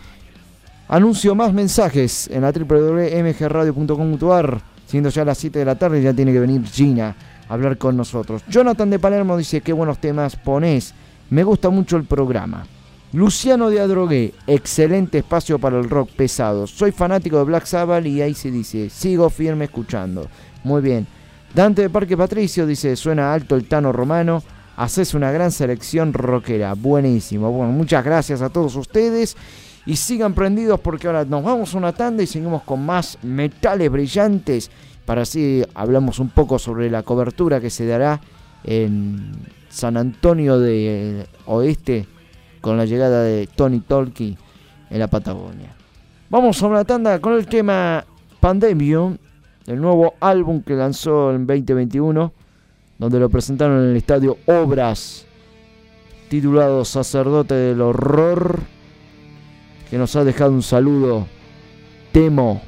Anuncio más mensajes en la www.mgradio.com.ar. Siendo ya las 7 de la tarde, ya tiene que venir Gina a hablar con nosotros. Jonathan de Palermo dice: Qué buenos temas ponés. Me gusta mucho el programa. Luciano de Adrogué, excelente espacio para el rock pesado. Soy fanático de Black Sabbath y ahí se dice: Sigo firme escuchando. Muy bien. Dante de Parque Patricio dice: Suena alto el Tano Romano. Haces una gran selección rockera. Buenísimo. Bueno, muchas gracias a todos ustedes. Y sigan prendidos porque ahora nos vamos a una tanda y seguimos con más metales brillantes. Para así hablamos un poco sobre la cobertura que se dará en San Antonio de Oeste con la llegada de Tony Tolki en la Patagonia. Vamos a una tanda con el tema Pandemium, el nuevo álbum que lanzó en 2021, donde lo presentaron en el estadio Obras, titulado Sacerdote del Horror que nos ha dejado un saludo Temo,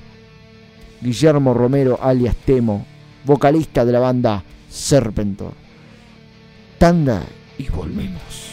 Guillermo Romero alias Temo, vocalista de la banda Serpentor. Tanda y volvemos.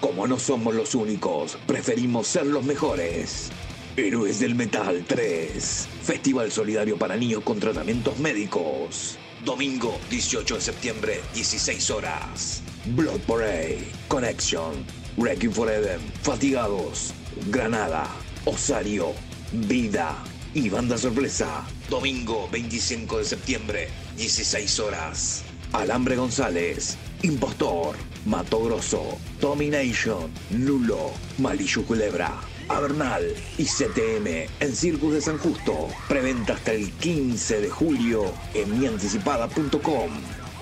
Como no somos los únicos, preferimos ser los mejores. Héroes del Metal 3. Festival solidario para niños con tratamientos médicos. Domingo 18 de septiembre, 16 horas. Blood Parade, Connection, Wrecking for Eden, Fatigados, Granada, Osario, Vida y Banda Sorpresa. Domingo 25 de septiembre, 16 horas. Alambre González, Impostor, Mato Grosso, Domination, Nulo, Malillo Culebra, Avernal y CTM en Circus de San Justo. Preventa hasta el 15 de julio en mianticipada.com.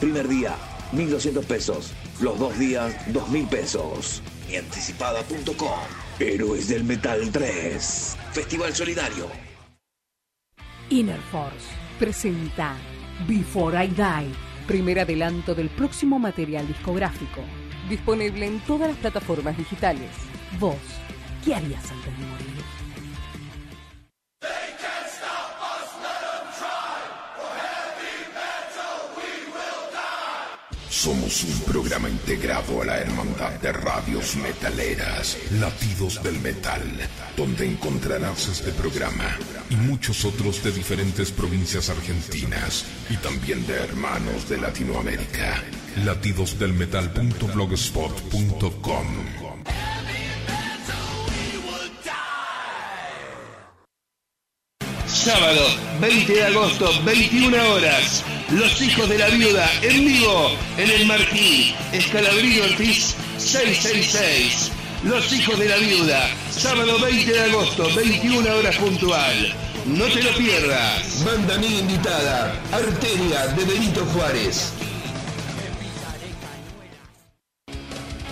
Primer día, 1.200 pesos. Los dos días, 2.000 pesos. Mianticipada.com. Héroes del Metal 3. Festival Solidario. Inner Force presenta Before I Die, primer adelanto del próximo material discográfico, disponible en todas las plataformas digitales. Vos, ¿qué harías antes de morir? Somos un programa integrado a la Hermandad de Radios Metaleras, Latidos del Metal, donde encontrarás este programa y muchos otros de diferentes provincias argentinas y también de hermanos de Latinoamérica. Latidosdelmetal.blogspot.com Sábado, 20 de agosto, 21 horas. Los hijos de la viuda en vivo en el Marquí, Escalabrillo Ortiz 666. Los hijos de la viuda, sábado 20 de agosto, 21 horas puntual. No te lo pierdas. Banda amiga invitada, Arteria de Benito Juárez.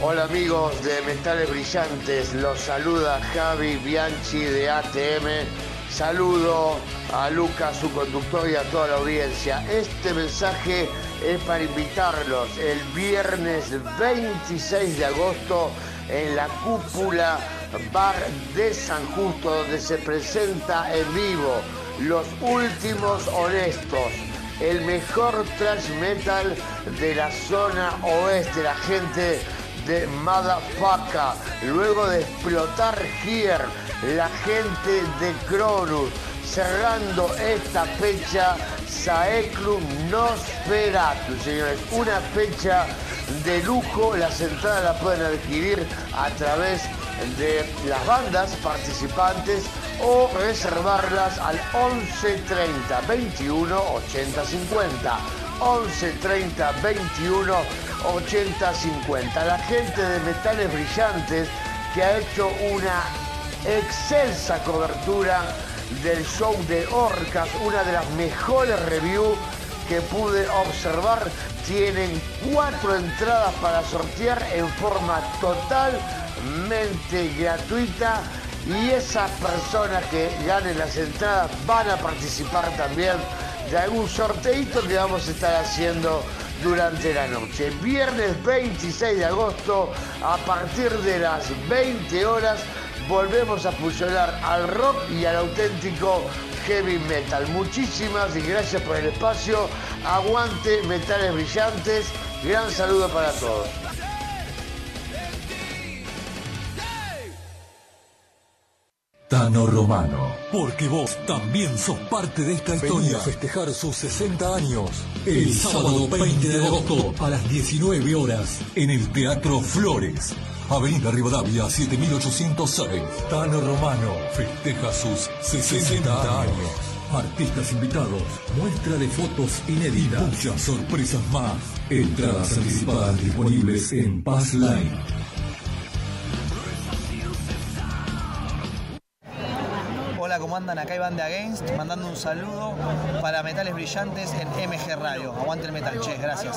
Hola amigos de Metales Brillantes, los saluda Javi Bianchi de ATM. Saludo a Lucas, su conductor y a toda la audiencia. Este mensaje es para invitarlos el viernes 26 de agosto en la cúpula Bar de San Justo, donde se presenta en vivo Los Últimos Honestos, el mejor thrash metal de la zona oeste, la gente de Motherfucker. Luego de explotar Here, la gente de Cronus. Cerrando esta fecha, Saeclum Nosferatu, señores. Una fecha de lujo. Las entradas las pueden adquirir a través de las bandas participantes o reservarlas al 1130 21 80 50. 1130 21 80 50. La gente de Metales Brillantes que ha hecho una excelsa cobertura del show de Orcas, una de las mejores reviews que pude observar. Tienen cuatro entradas para sortear en forma totalmente gratuita y esas personas que ganen las entradas van a participar también de algún sorteito que vamos a estar haciendo durante la noche. Viernes 26 de agosto, a partir de las 20 horas, volvemos a fusionar al rock y al auténtico heavy metal. Muchísimas y gracias por el espacio. Aguante Metales Brillantes. Gran saludo para todos. Tano Romano. Porque vos también sos parte de esta historia. a festejar sus 60 años. El sábado 20 de agosto a las 19 horas en el Teatro Flores. Avenida Rivadavia 7806. Tano Romano festeja sus 60 años. Artistas invitados, muestra de fotos inéditas, muchas sorpresas más. Entradas anticipadas disponibles en Pass Line. Hola, ¿cómo andan? Acá Iván de Against, mandando un saludo para Metales Brillantes en MG Radio. Aguante el metal, che, gracias.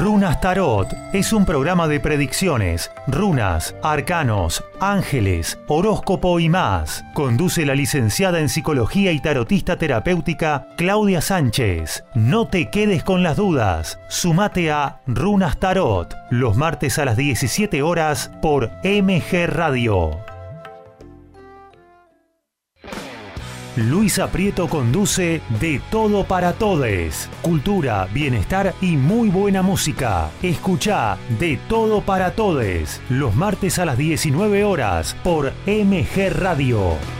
Runas Tarot es un programa de predicciones, runas, arcanos, ángeles, horóscopo y más. Conduce la licenciada en psicología y tarotista terapéutica Claudia Sánchez. No te quedes con las dudas. Sumate a Runas Tarot los martes a las 17 horas por MG Radio. Luisa Prieto conduce De Todo para Todes. Cultura, bienestar y muy buena música. Escucha De Todo para Todes los martes a las 19 horas por MG Radio.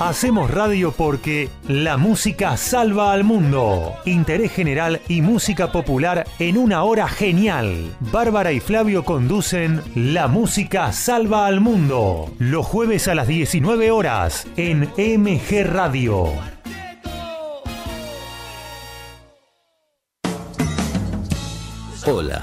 Hacemos radio porque la música salva al mundo. Interés general y música popular en una hora genial. Bárbara y Flavio conducen La música salva al mundo. Los jueves a las 19 horas en MG Radio. Hola,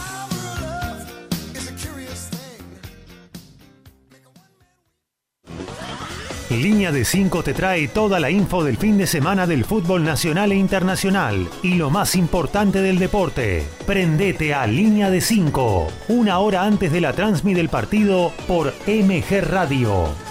Línea de 5 te trae toda la info del fin de semana del fútbol nacional e internacional y lo más importante del deporte. Prendete a Línea de 5, una hora antes de la transmisión del partido por MG Radio.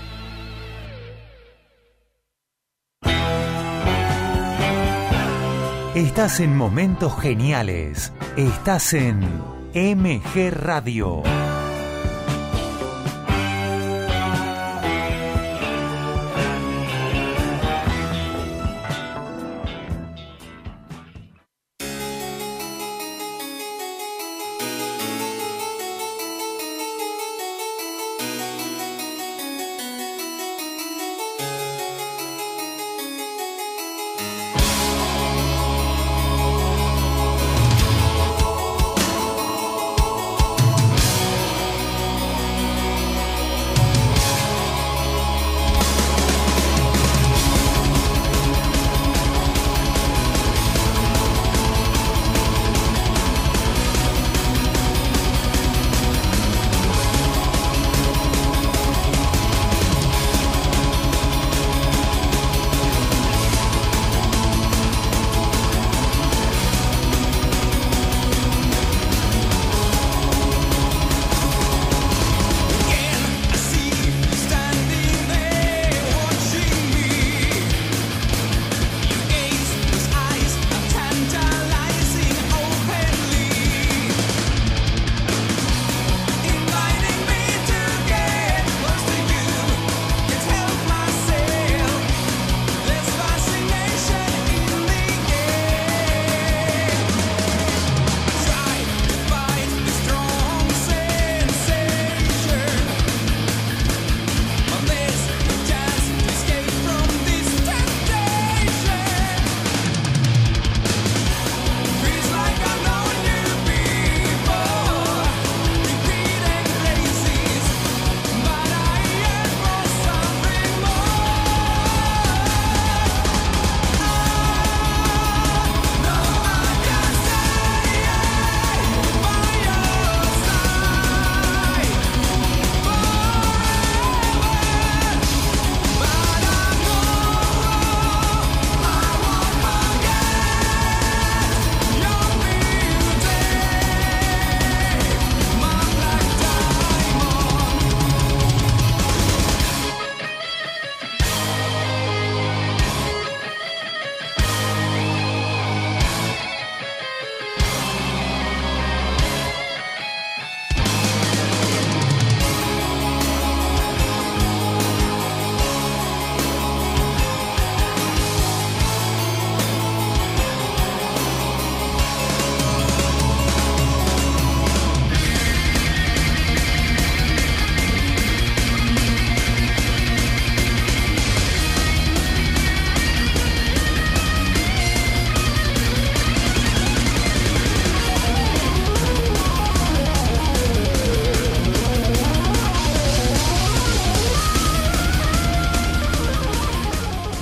Estás en momentos geniales. Estás en MG Radio.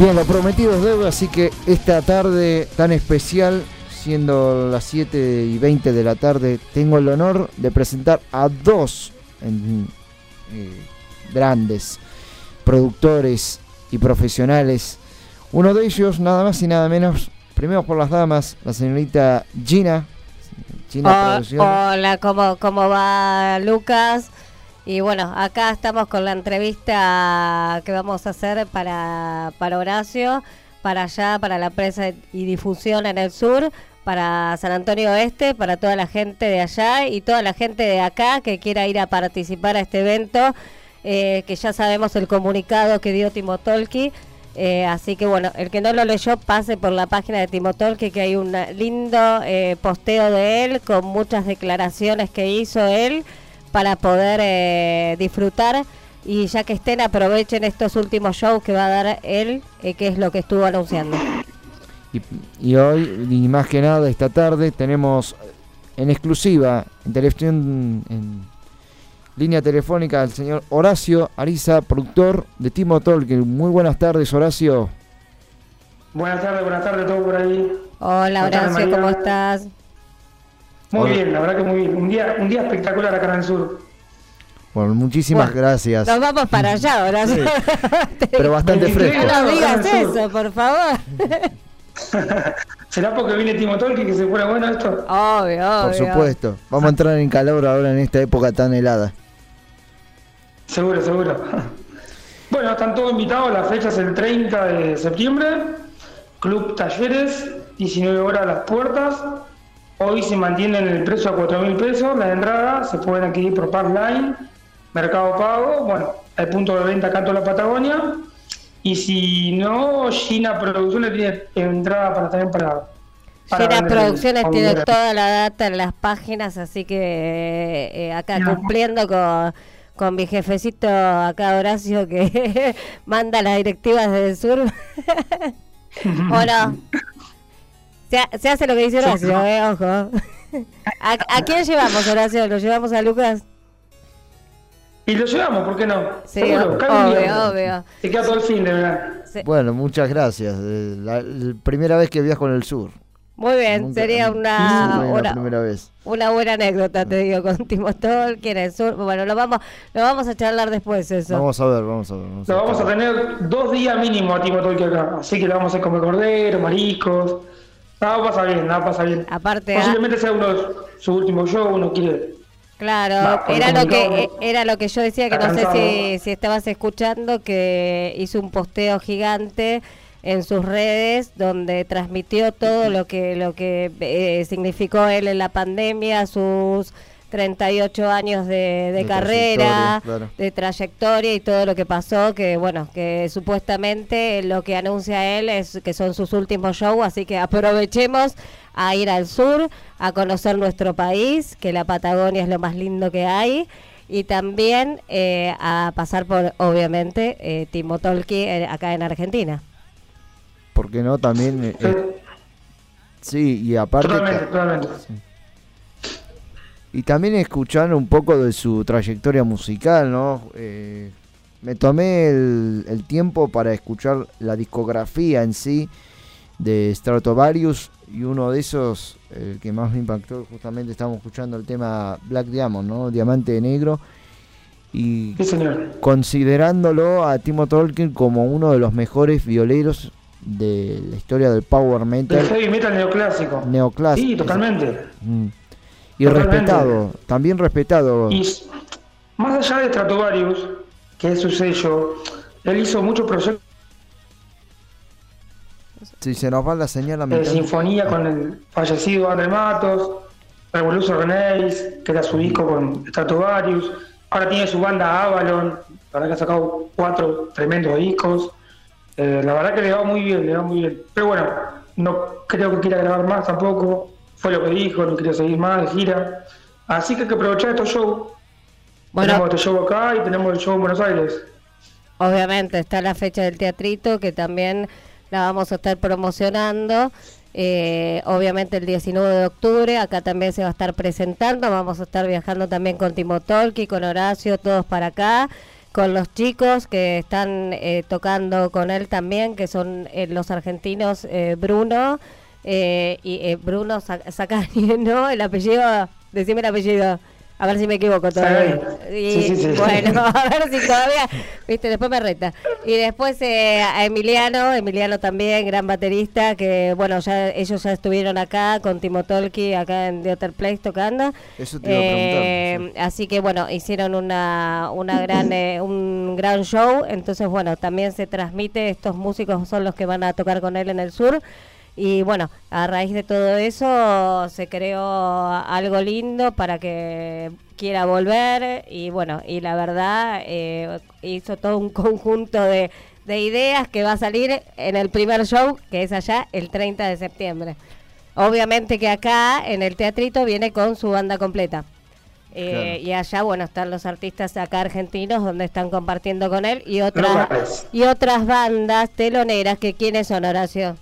Bien, lo prometido es deuda, así que esta tarde tan especial, siendo las 7 y 20 de la tarde, tengo el honor de presentar a dos eh, grandes productores y profesionales. Uno de ellos, nada más y nada menos, primero por las damas, la señorita Gina. Gina Oh, Producciones. hola, ¿cómo, ¿cómo va Lucas? Y bueno, acá estamos con la entrevista que vamos a hacer para, para Horacio, para allá, para la prensa y difusión en el sur, para San Antonio Oeste, para toda la gente de allá y toda la gente de acá que quiera ir a participar a este evento, eh, que ya sabemos el comunicado que dio Timo Tolki. Eh, así que bueno, el que no lo leyó, pase por la página de Timo Tolki, que hay un lindo eh, posteo de él con muchas declaraciones que hizo él para poder eh, disfrutar. Y ya que estén, aprovechen estos últimos shows que va a dar él, eh, que es lo que estuvo anunciando. Y, y hoy, y más que nada, esta tarde, tenemos en exclusiva, en televisión, en línea telefónica, al señor Horacio Ariza, productor de Timo Tolkien. Muy buenas tardes, Horacio. Buenas tardes, buenas tardes a todos por ahí. Hola Buenas tardes, Horacio, ¿cómo estás? Muy bien, la verdad que muy bien. Un día, un día espectacular acá en el sur. Bueno, muchísimas gracias. Nos vamos para allá, Horacio. Pero bastante fresco. No nos digas eso, por favor. ¿Será porque viene Timo Tolki que se pone bueno esto? Obvio, obvio. Por supuesto. Vamos a entrar en calor ahora en esta época tan helada. Seguro, seguro. Bueno, están todos invitados. La fecha es el 30 de septiembre. Club Talleres, 19 horas a las puertas. Hoy se mantiene en el precio a 4 mil pesos. La entrada se pueden adquirir por Parkline, Mercado Pago. Bueno, hay punto de venta acá en toda la Patagonia. Y si no, Gina Producciones tiene entrada para también para. para Gina Producciones tiene toda la data en las páginas, así que eh, acá cumpliendo con, con mi jefecito acá Horacio que manda las directivas desde el sur. ¿O no? Se, ha- se hace lo que dice Horacio, eh, ojo. ¿A, a quién llevamos, Horacio? ¿Lo llevamos a Lucas? Y lo llevamos, ¿por qué no? Sí, Seguro, obvio. Te queda todo el fin de verdad. Bueno, muchas gracias. Eh, La, la primera vez que viajo en el sur. Muy bien, Nunca- sería una, primera vez. una buena anécdota, te digo, con Timo Tolkien, el sur. Bueno, lo vamos, lo vamos a charlar después eso. Vamos a ver, vamos a ver. vamos a Lo ver. vamos a tener dos días mínimo a Timo Tolki acá. Así que le vamos a comer cordero, mariscos. Nada pasa bien, nada pasa bien. Aparte, Posiblemente sea uno de su último show, uno quiere. Claro, era lo que eh, era lo que yo decía que no sé si, si estabas escuchando que hizo un posteo gigante en sus redes donde transmitió todo lo que lo que eh, significó él en la pandemia, sus 38 años de, de De carrera, claro. de trayectoria y todo lo que pasó, que bueno, que supuestamente lo que anuncia él es que son sus últimos shows, así que aprovechemos a ir al sur, a conocer nuestro país, que la Patagonia es lo más lindo que hay, y también eh, a pasar por, obviamente, eh, Timo Tolki eh, acá en Argentina. ¿Por qué no? También. eh, eh, sí, y aparte. Totalmente, totalmente. Y también escuchar un poco de su trayectoria musical, ¿no? Eh, me tomé el, el tiempo para escuchar la discografía en sí de Stratovarius y uno de esos, el que más me impactó, justamente estamos escuchando el tema Black Diamond, ¿no? Diamante Negro. Y Sí, señor. considerándolo a Timo Tolkien como uno de los mejores violeros de la historia del power El metal heavy metal neoclásico. neoclásico. Sí, totalmente. Mm. Y Totalmente. respetado, también respetado. Y más allá de Stratovarius, que es su sello, él hizo muchos proyectos Si se nos va la señal a de sinfonía con el fallecido André Matos, Revolution Renéis, que era su disco con Stratovarius. Ahora tiene su banda Avalon, la verdad que ha sacado cuatro tremendos discos. Eh, la verdad que le va muy bien, le va muy bien. Pero bueno, no creo que quiera grabar más tampoco. Fue lo que dijo, no quiere seguir más de gira. Así que hay que aprovechar estos shows. Bueno. Tenemos este show acá y tenemos el show en Buenos Aires. Obviamente está la fecha del teatrito que también la vamos a estar promocionando. Eh, obviamente el 19 de octubre, acá también se va a estar presentando. Vamos a estar viajando también con Timo Tolki, con Horacio, todos para acá. Con los chicos que están eh, tocando con él también, que son eh, los argentinos eh, Bruno eh, y eh, Bruno Sa- Sacani, ¿no? El apellido, decime el apellido. A ver si me equivoco todavía. Y, Sí, sí, sí. Bueno, a ver si todavía, viste, después me reta. Y después eh, a Emiliano, Emiliano también, gran baterista, que bueno, ya ellos ya estuvieron acá con Timo Tolki, acá en The Other Place tocando. Eso te iba a preguntar, Eh, Así que bueno, hicieron una, una gran, eh, un gran show, entonces bueno, también se transmite, estos músicos son los que van a tocar con él en el sur. Y bueno, a raíz de todo eso se creó algo lindo para que quiera volver y bueno, y la verdad eh, hizo todo un conjunto de, de ideas que va a salir en el primer show, que es allá el 30 de septiembre. Obviamente que acá en el teatrito viene con su banda completa. Eh, Y allá, bueno, están los artistas acá argentinos donde están compartiendo con él y otras y otras bandas teloneras que quiénes son Horacio.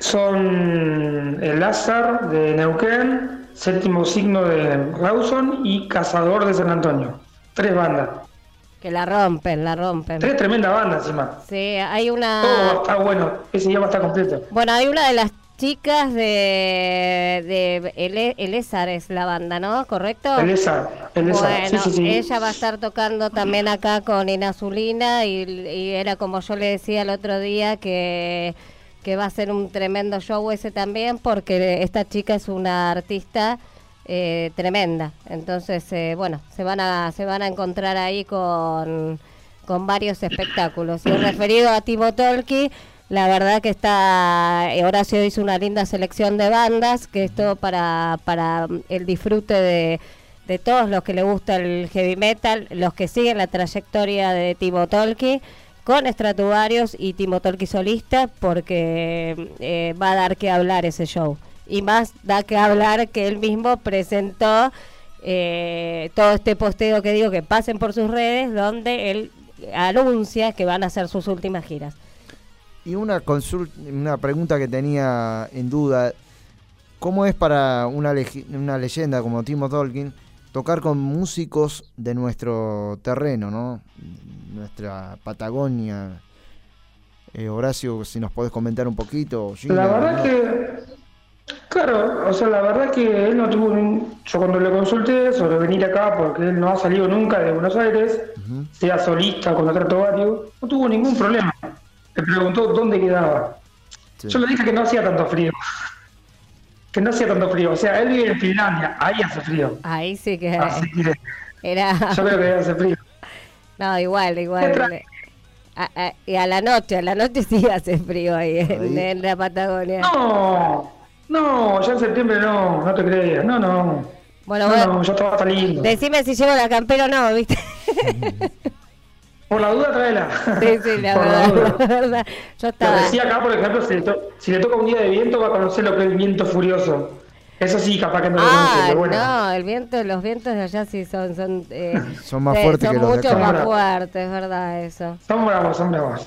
Son el Lázar de Neuquén, Séptimo Signo de Rawson y Cazador de San Antonio. Tres bandas. Que la rompen, la rompen. Tres tremendas bandas encima. Sí, hay Todo una... está bueno. Ese día va a estar completo. Bueno, hay una de las chicas de, de Ele- Elezar es la banda, ¿no? ¿Correcto? Elezar, Elezar. Bueno, Sí, sí, sí. ella va a estar tocando también acá con Inazulina y, y era como yo le decía el otro día que, que va a ser un tremendo show ese también porque esta chica es una artista eh, tremenda. Entonces, eh, bueno, se van a se van a encontrar ahí con, con varios espectáculos. Y referido a Timo Tolki, la verdad que está, Horacio hizo una linda selección de bandas, que es todo para, para el disfrute de, de todos los que le gusta el heavy metal, los que siguen la trayectoria de Timo Tolki, con Estratuvarios y Timo Tolki solista, porque eh, va a dar que hablar ese show. Y más da que hablar que él mismo presentó eh, todo este posteo que digo que pasen por sus redes, donde él anuncia que van a hacer sus últimas giras. Y una consulta, una pregunta que tenía en duda, ¿cómo es para una, una leyenda como Timo Tolkien tocar con músicos de nuestro terreno, ¿no? Nuestra Patagonia. Eh, Horacio, si nos podés comentar un poquito. Gina, La verdad ¿no? que, claro, o sea, la verdad que él no tuvo, ningún- yo cuando le consulté sobre venir acá, porque él no ha salido nunca de Buenos Aires, sea solista con otro varios, no tuvo ningún problema. Me preguntó dónde quedaba. Yo le dije que no hacía tanto frío. Que no hacía tanto frío. O sea, él vive en Finlandia, ahí hace frío. Ahí sí que Así que era... yo creo que hace frío. No, igual, igual. A, a- y a la noche, a la noche sí hace frío ahí, En, en la Patagonia. No, no, ya en septiembre no, no te creas. No, no. Bueno, no, bueno. no, ya todo lindo. Decime si llevo la campera o no, ¿viste? Por la duda, tráela. Sí, sí, la Por verdad, la verdad. Yo Lo estaba... decía acá, por ejemplo, si le, to- si le toca un día de viento, va a conocer lo que es el viento furioso. Eso sí, capaz que no lo Ah, pero bueno. no, el viento, los vientos de allá sí son... Son, eh, Son más eh, fuertes son que los de mucho más Son fuertes, es verdad eso. Son bravos, son bravos.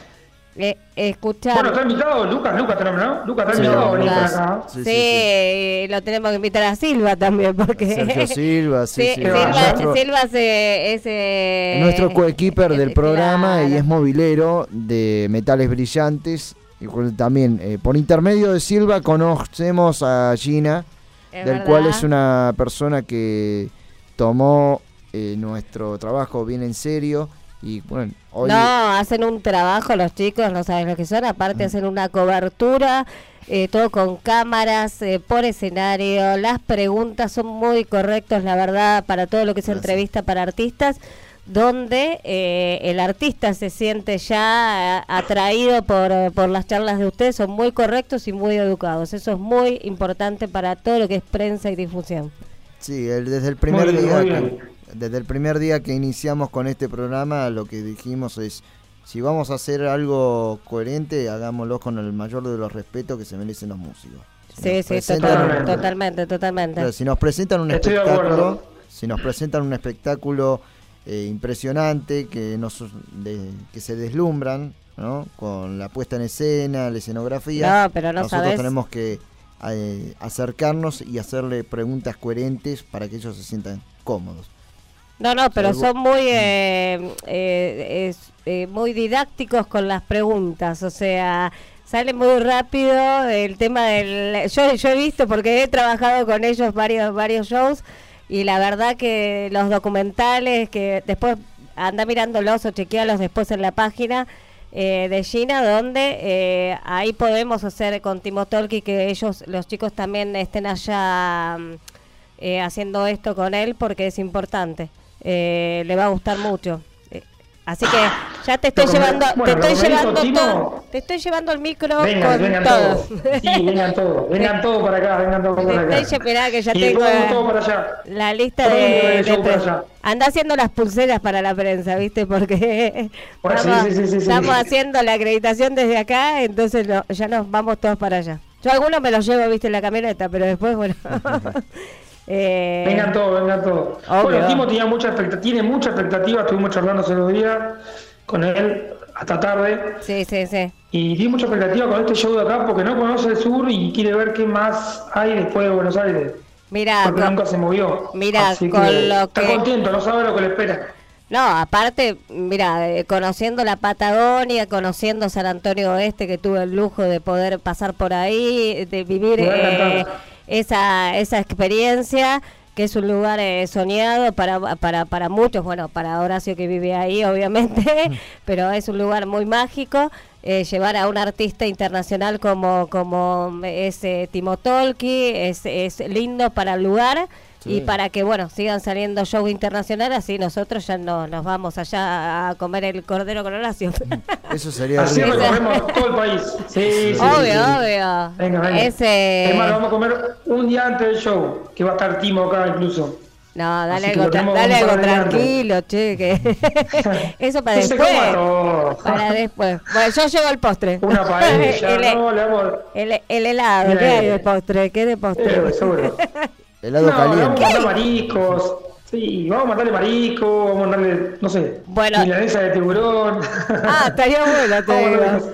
Eh, escuchar... Bueno, está invitado Lucas, Lucas tenemos, ¿no? Lucas está Sí, invitado a venir para Lucas. acá. Sí, y lo tenemos que invitar a Silva también, porque... Sergio Silva, sí, sí. Silva, Nuestro- Silva se- es... eh, nuestro coequiper del eh, programa y es movilero de metales brillantes. Y también eh, por intermedio de Silva conocemos a Gina, Es del verdad. cual es una persona que tomó eh, nuestro trabajo bien en serio. Y bueno, hoy No, hacen un trabajo los chicos, no sabes lo que son, aparte hacen una cobertura, eh, todo con cámaras, eh, por escenario, las preguntas son muy correctos, la verdad, para todo lo que es entrevista para artistas, donde eh, el artista se siente ya eh, atraído por, eh, por las charlas de ustedes, son muy correctos y muy educados, eso es muy importante para todo lo que es prensa y difusión. Sí, el- desde el primer bien, día que, desde el primer día que iniciamos con este programa, lo que dijimos es si vamos a hacer algo coherente, hagámoslo con el mayor de los respetos que se merecen los músicos. Si Sí, nos sí, un- totalmente, totalmente. Claro, si nos presentan un Estoy espectáculo, si nos presentan un espectáculo eh, impresionante que nos de- que se deslumbran, ¿no? Con la puesta en escena, la escenografía. No, pero no nosotros tenemos que eh, acercarnos y hacerle preguntas coherentes para que ellos se sientan cómodos. No, no, pero son muy eh, eh, es, eh, muy didácticos con las preguntas, o sea, sale muy rápido el tema del... Yo, yo he visto, porque he trabajado con ellos varios, varios shows, y la verdad que los documentales, que después anda mirándolos o chequealos después en la página eh, de Gina, donde eh, ahí podemos hacer con Timo Tolki que ellos, los chicos también estén allá mm, eh, haciendo esto con él porque es importante. Eh, le va a gustar mucho. Así que ya te estoy llevando, bueno, te estoy dijo llevando Timo- todo, te estoy llevando el micro Vengan, con vengan todo. todos. Sí, vengan todos. Vengan todos para acá, vengan todos para acá. Estoy, mirá que ya y tengo eh, todos para allá. la lista de, de para allá. Anda haciendo las pulseras para la prensa, ¿viste? Porque Bueno, estamos, sí, sí, sí, sí. estamos haciendo la acreditación desde acá, entonces lo- ya nos vamos todos para allá. Yo algunos me los llevo, ¿viste? En la camioneta, pero después, bueno... eh, Vengan todos, vengan todos. Bueno, Timo tenía mucha expectativa, tiene mucha expectativa, estuvimos charlando hace dos días con él hasta tarde. Sí, sí, sí. Y tiene mucha expectativa con este show de acá porque no conoce el sur y quiere ver qué más hay después de Buenos Aires. Mira, porque con- nunca se movió. Mira, Así con que lo está contento, no sabe lo que le espera. No, aparte, mira, eh, conociendo la Patagonia, conociendo San Antonio Oeste, que tuve el lujo de poder pasar por ahí, de vivir eh. Esa, esa experiencia, que es un lugar eh, soñado para, para, para muchos, bueno, para Horacio que vive ahí, obviamente, pero es un lugar muy mágico. eh, llevar a un artista internacional como, como es eh, Timo Tolki es, es lindo para el lugar y para que bueno sigan saliendo shows internacionales así nosotros ya no nos vamos allá a comer el cordero con Horacio Eso sería Así recorremos todo el país. Sí, sí, sí, obvio sí. obvio Venga, venga. ese Es más, lo vamos a comer un día antes del show, que va a estar Timo acá incluso. no dale algo, tra- dale algo tranquilo che que eso para después para después bueno yo llevo el postre Una paella, el, no, el, el helado Mira, ¿qué hay de postre? ¿qué de postre? Eh, seguro. Helado no, le vamos a caliente. mariscos. Sí, vamos a mandarle marisco, vamos a mandarle, no sé, Bueno. milanesa de tiburón. Ah, estaría bueno, te digo.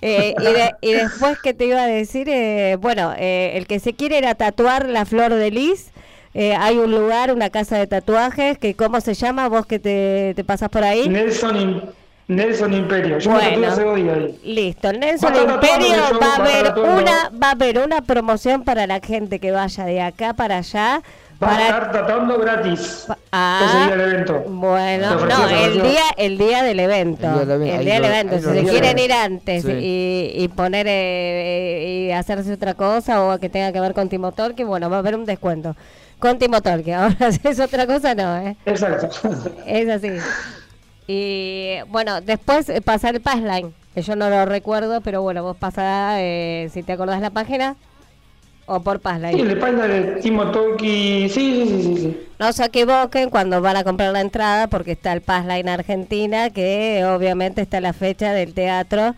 Eh, y, de- y después que te iba a decir, eh, bueno, eh, el que se quiere ir a tatuar la flor de lis, eh, hay un lugar, una casa de tatuajes, que ¿cómo se llama? Vos que te, te pasas por ahí. Nelson, Nelson Imperio. Yo Bueno. ahí. Listo, Nelson Va a Imperio el va a a haber una, va a haber una promoción para la gente que vaya de acá para allá. Va a Para estar tatuando gratis. Ah, ese día del evento. Bueno, ofreció, no, el día, el día del evento. El día del evento, El día del Si lo se quieren ir antes Sí. y, y poner eh, eh, y hacerse otra cosa o que tenga que ver con Timo Tolkien, bueno, va a haber un descuento. Con Timo Tolkien. Ahora, si es otra cosa, no, ¿eh? Exacto. Es así. Y bueno, después eh, pasar el passline, que yo no lo recuerdo, pero bueno, vos pasás, eh, si te acordás la página, o por passline. Sí, el de de Timo Tolki. Sí, sí, sí, sí, sí. No se equivoquen cuando van a comprar la entrada porque está el Passline Argentina, que obviamente está la fecha del teatro.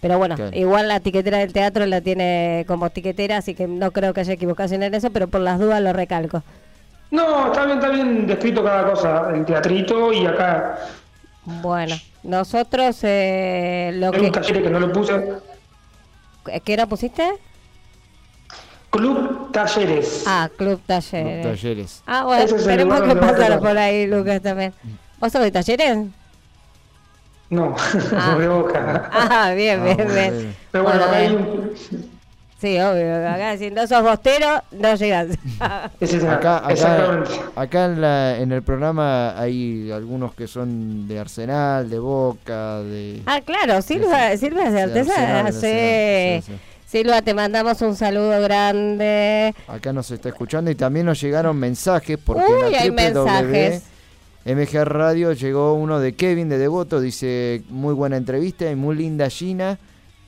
Pero bueno, igual la tiquetera del teatro la tiene como tiquetera, así que no creo que haya equivocación en eso, pero por las dudas lo recalco. No, está bien, está bien descrito cada cosa. El teatrito y acá. Bueno, nosotros eh, lo Hay un que... taller que no lo puse. ¿Qué hora pusiste? Club Talleres. Ah, Club Talleres. Talleres. Ah, bueno, es lugar que tocar. por ahí, Lucas, también. ¿Vos sos de Talleres? No, Ah. de boca. Ah, bien, bien, muy bien. bien. Pero bueno, Bueno, acá hay bien. un. Sí, obvio. Acá si no sos bostero, no llegas. Acá, acá, Exactamente. acá en, la, en el programa hay algunos que son de Arsenal, de Boca, de... ah, claro, Silva, Silva es de Artesana. Arsenal, Sí. Arsenal, sí, sí. Silva, te mandamos un saludo grande. Acá nos está escuchando y también nos llegaron mensajes porque Uy, en hay mensajes. MG Radio llegó uno de Kevin de Devoto, dice muy buena entrevista y muy linda Gina.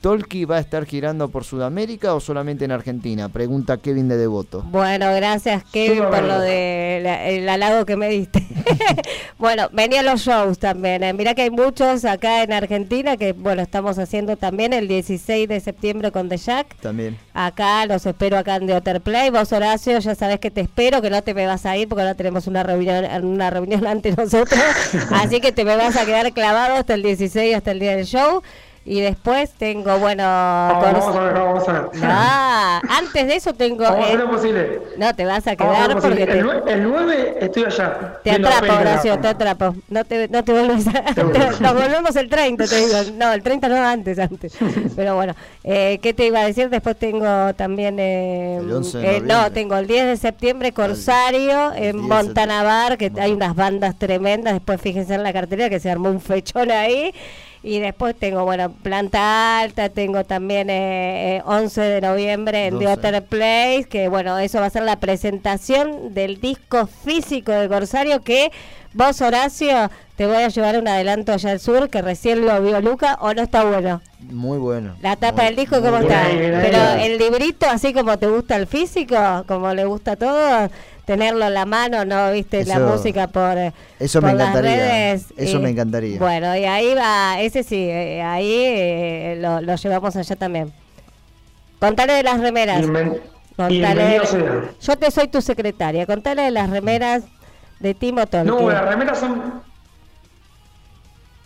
¿Tolki va a estar girando por Sudamérica o solamente en Argentina? Pregunta Kevin de Devoto. Bueno, gracias Kevin por lo de la- el halago que me diste. bueno, venía a los shows también. eh. Mirá que hay muchos acá en Argentina que, bueno, estamos haciendo también el 16 de septiembre con The Jack. También. Acá los espero acá en The Otter Play. Vos, Horacio, ya sabés que te espero, que no te me vas a ir porque ahora tenemos una reunión, una reunión ante nosotros. Así que te me vas a quedar clavado hasta el 16, hasta el día del show. Y después tengo, bueno... Vamos, con- vamos a ver, vamos a ver. Ah, antes de eso tengo... Vamos a hacer lo posible. no, te vas a Vamos a hacer quedar porque te, El, nue- el 9 estoy allá. te atrapo. Horacio, te atrapo. No te, no te vuelves a... te- nos volvemos el 30, te digo. No, el 30 no, antes, antes. Pero bueno, eh, ¿qué te iba a decir? Después tengo también... Eh, El 11 de eh, no, tengo el 10 de septiembre Corsario en 10 de Montanavar, que hay unas bandas tremendas. Después fíjense en la cartelera que se armó un fechón ahí. Y después tengo, bueno, Planta Alta, tengo también eh, eh, 11 de noviembre en The 12. Otter Place, que bueno, eso va a ser la presentación del disco físico de Corsario que vos, Horacio, te voy a llevar un adelanto allá al sur, que recién lo vio Luca, o no está bueno. Muy bueno. La tapa Muy- del disco, ¿cómo está? bien, Pero bien. el librito, así como te gusta el físico, como le gusta todo, tenerlo en la mano, ¿no? ¿Viste? la música por, eh, eso por me las encantaría. redes. Eso y- me encantaría. Bueno, y ahí va, ese sí, eh, ahí eh, lo, lo llevamos allá también. Contale de las remeras. Bienven- Contale Bienvenido de- sea. Yo te soy tu secretaria. Contale de las remeras de Timo Tolkien. No, las remeras son.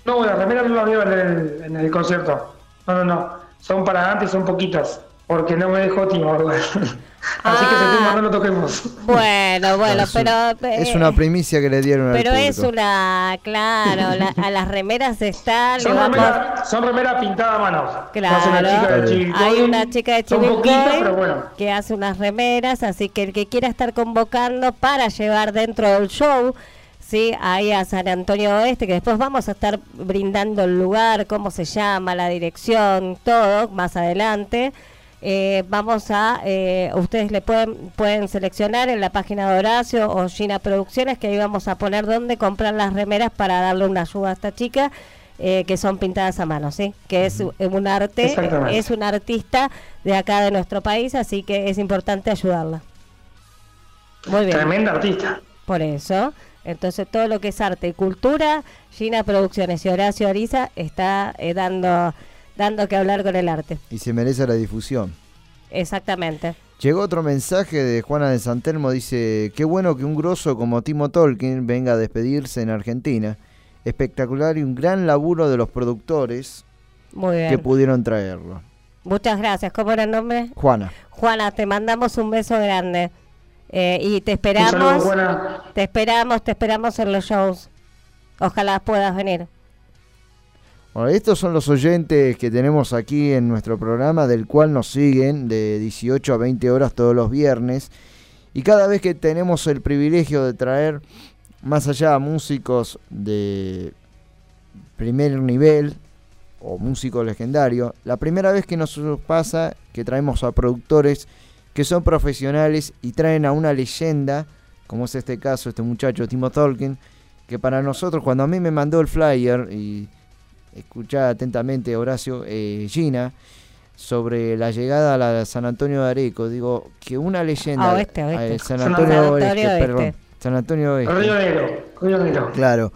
No, las remeras no las veo en el, en el concierto. No, no, no. Son para antes, son poquitas. Porque no me dejó Timo. igual. Así que ese tema no lo toquemos. Bueno, bueno, Es un- pero... Es eh, una primicia que le dieron al Pero es una, claro, la- a las remeras están, Son remeras son remera pintada a mano. Claro, una chica de hay una chica de Chivilcoy pero bueno. que hace unas remeras, así que el que quiera estar convocando para llevar dentro del show, sí, ahí a San Antonio Oeste, que después vamos a estar brindando el lugar, cómo se llama, la dirección, todo, más adelante. Eh, vamos a, eh, ustedes le pueden, pueden seleccionar en la página de Horacio o Gina Producciones, que ahí vamos a poner dónde comprar las remeras para darle una ayuda a esta chica, eh, que son pintadas a mano, ¿sí? Que es un arte, es un artista de acá de nuestro país, así que es importante ayudarla. Muy bien. Tremenda artista. Por eso, entonces todo lo que es arte y cultura, Gina Producciones y Horacio Ariza está eh, dando, dando que hablar con el arte. Y se merece la difusión. Exactamente. Llegó otro mensaje de Juana de Santelmo, dice, qué bueno que un grosso como Timo Tolkien venga a despedirse en Argentina. Espectacular y un gran laburo de los productores Muy bien. que pudieron traerlo. Muchas gracias. ¿Cómo era el nombre? Juana. Juana, te mandamos un beso grande. Eh, y te Un saludo, esperamos. Te esperamos, te esperamos en los shows. Ojalá puedas venir. Bueno, estos son los oyentes que tenemos aquí en nuestro programa, del cual nos siguen de 18 a 20 horas todos los viernes. Y cada vez que tenemos el privilegio de traer más allá músicos de primer nivel o músicos legendarios, la primera vez que nos pasa que traemos a productores que son profesionales y traen a una leyenda, como es este caso, este muchacho Timo Tolkien, que para nosotros, cuando a mí me mandó el flyer y escuchá atentamente Horacio eh, Gina sobre la llegada a la San Antonio de Areco, digo que una leyenda A oeste, a oeste. eh, San San Antonio Antonio Oeste, Oeste. perdón, San Antonio Oeste. Río Negro. Río Negro. Claro.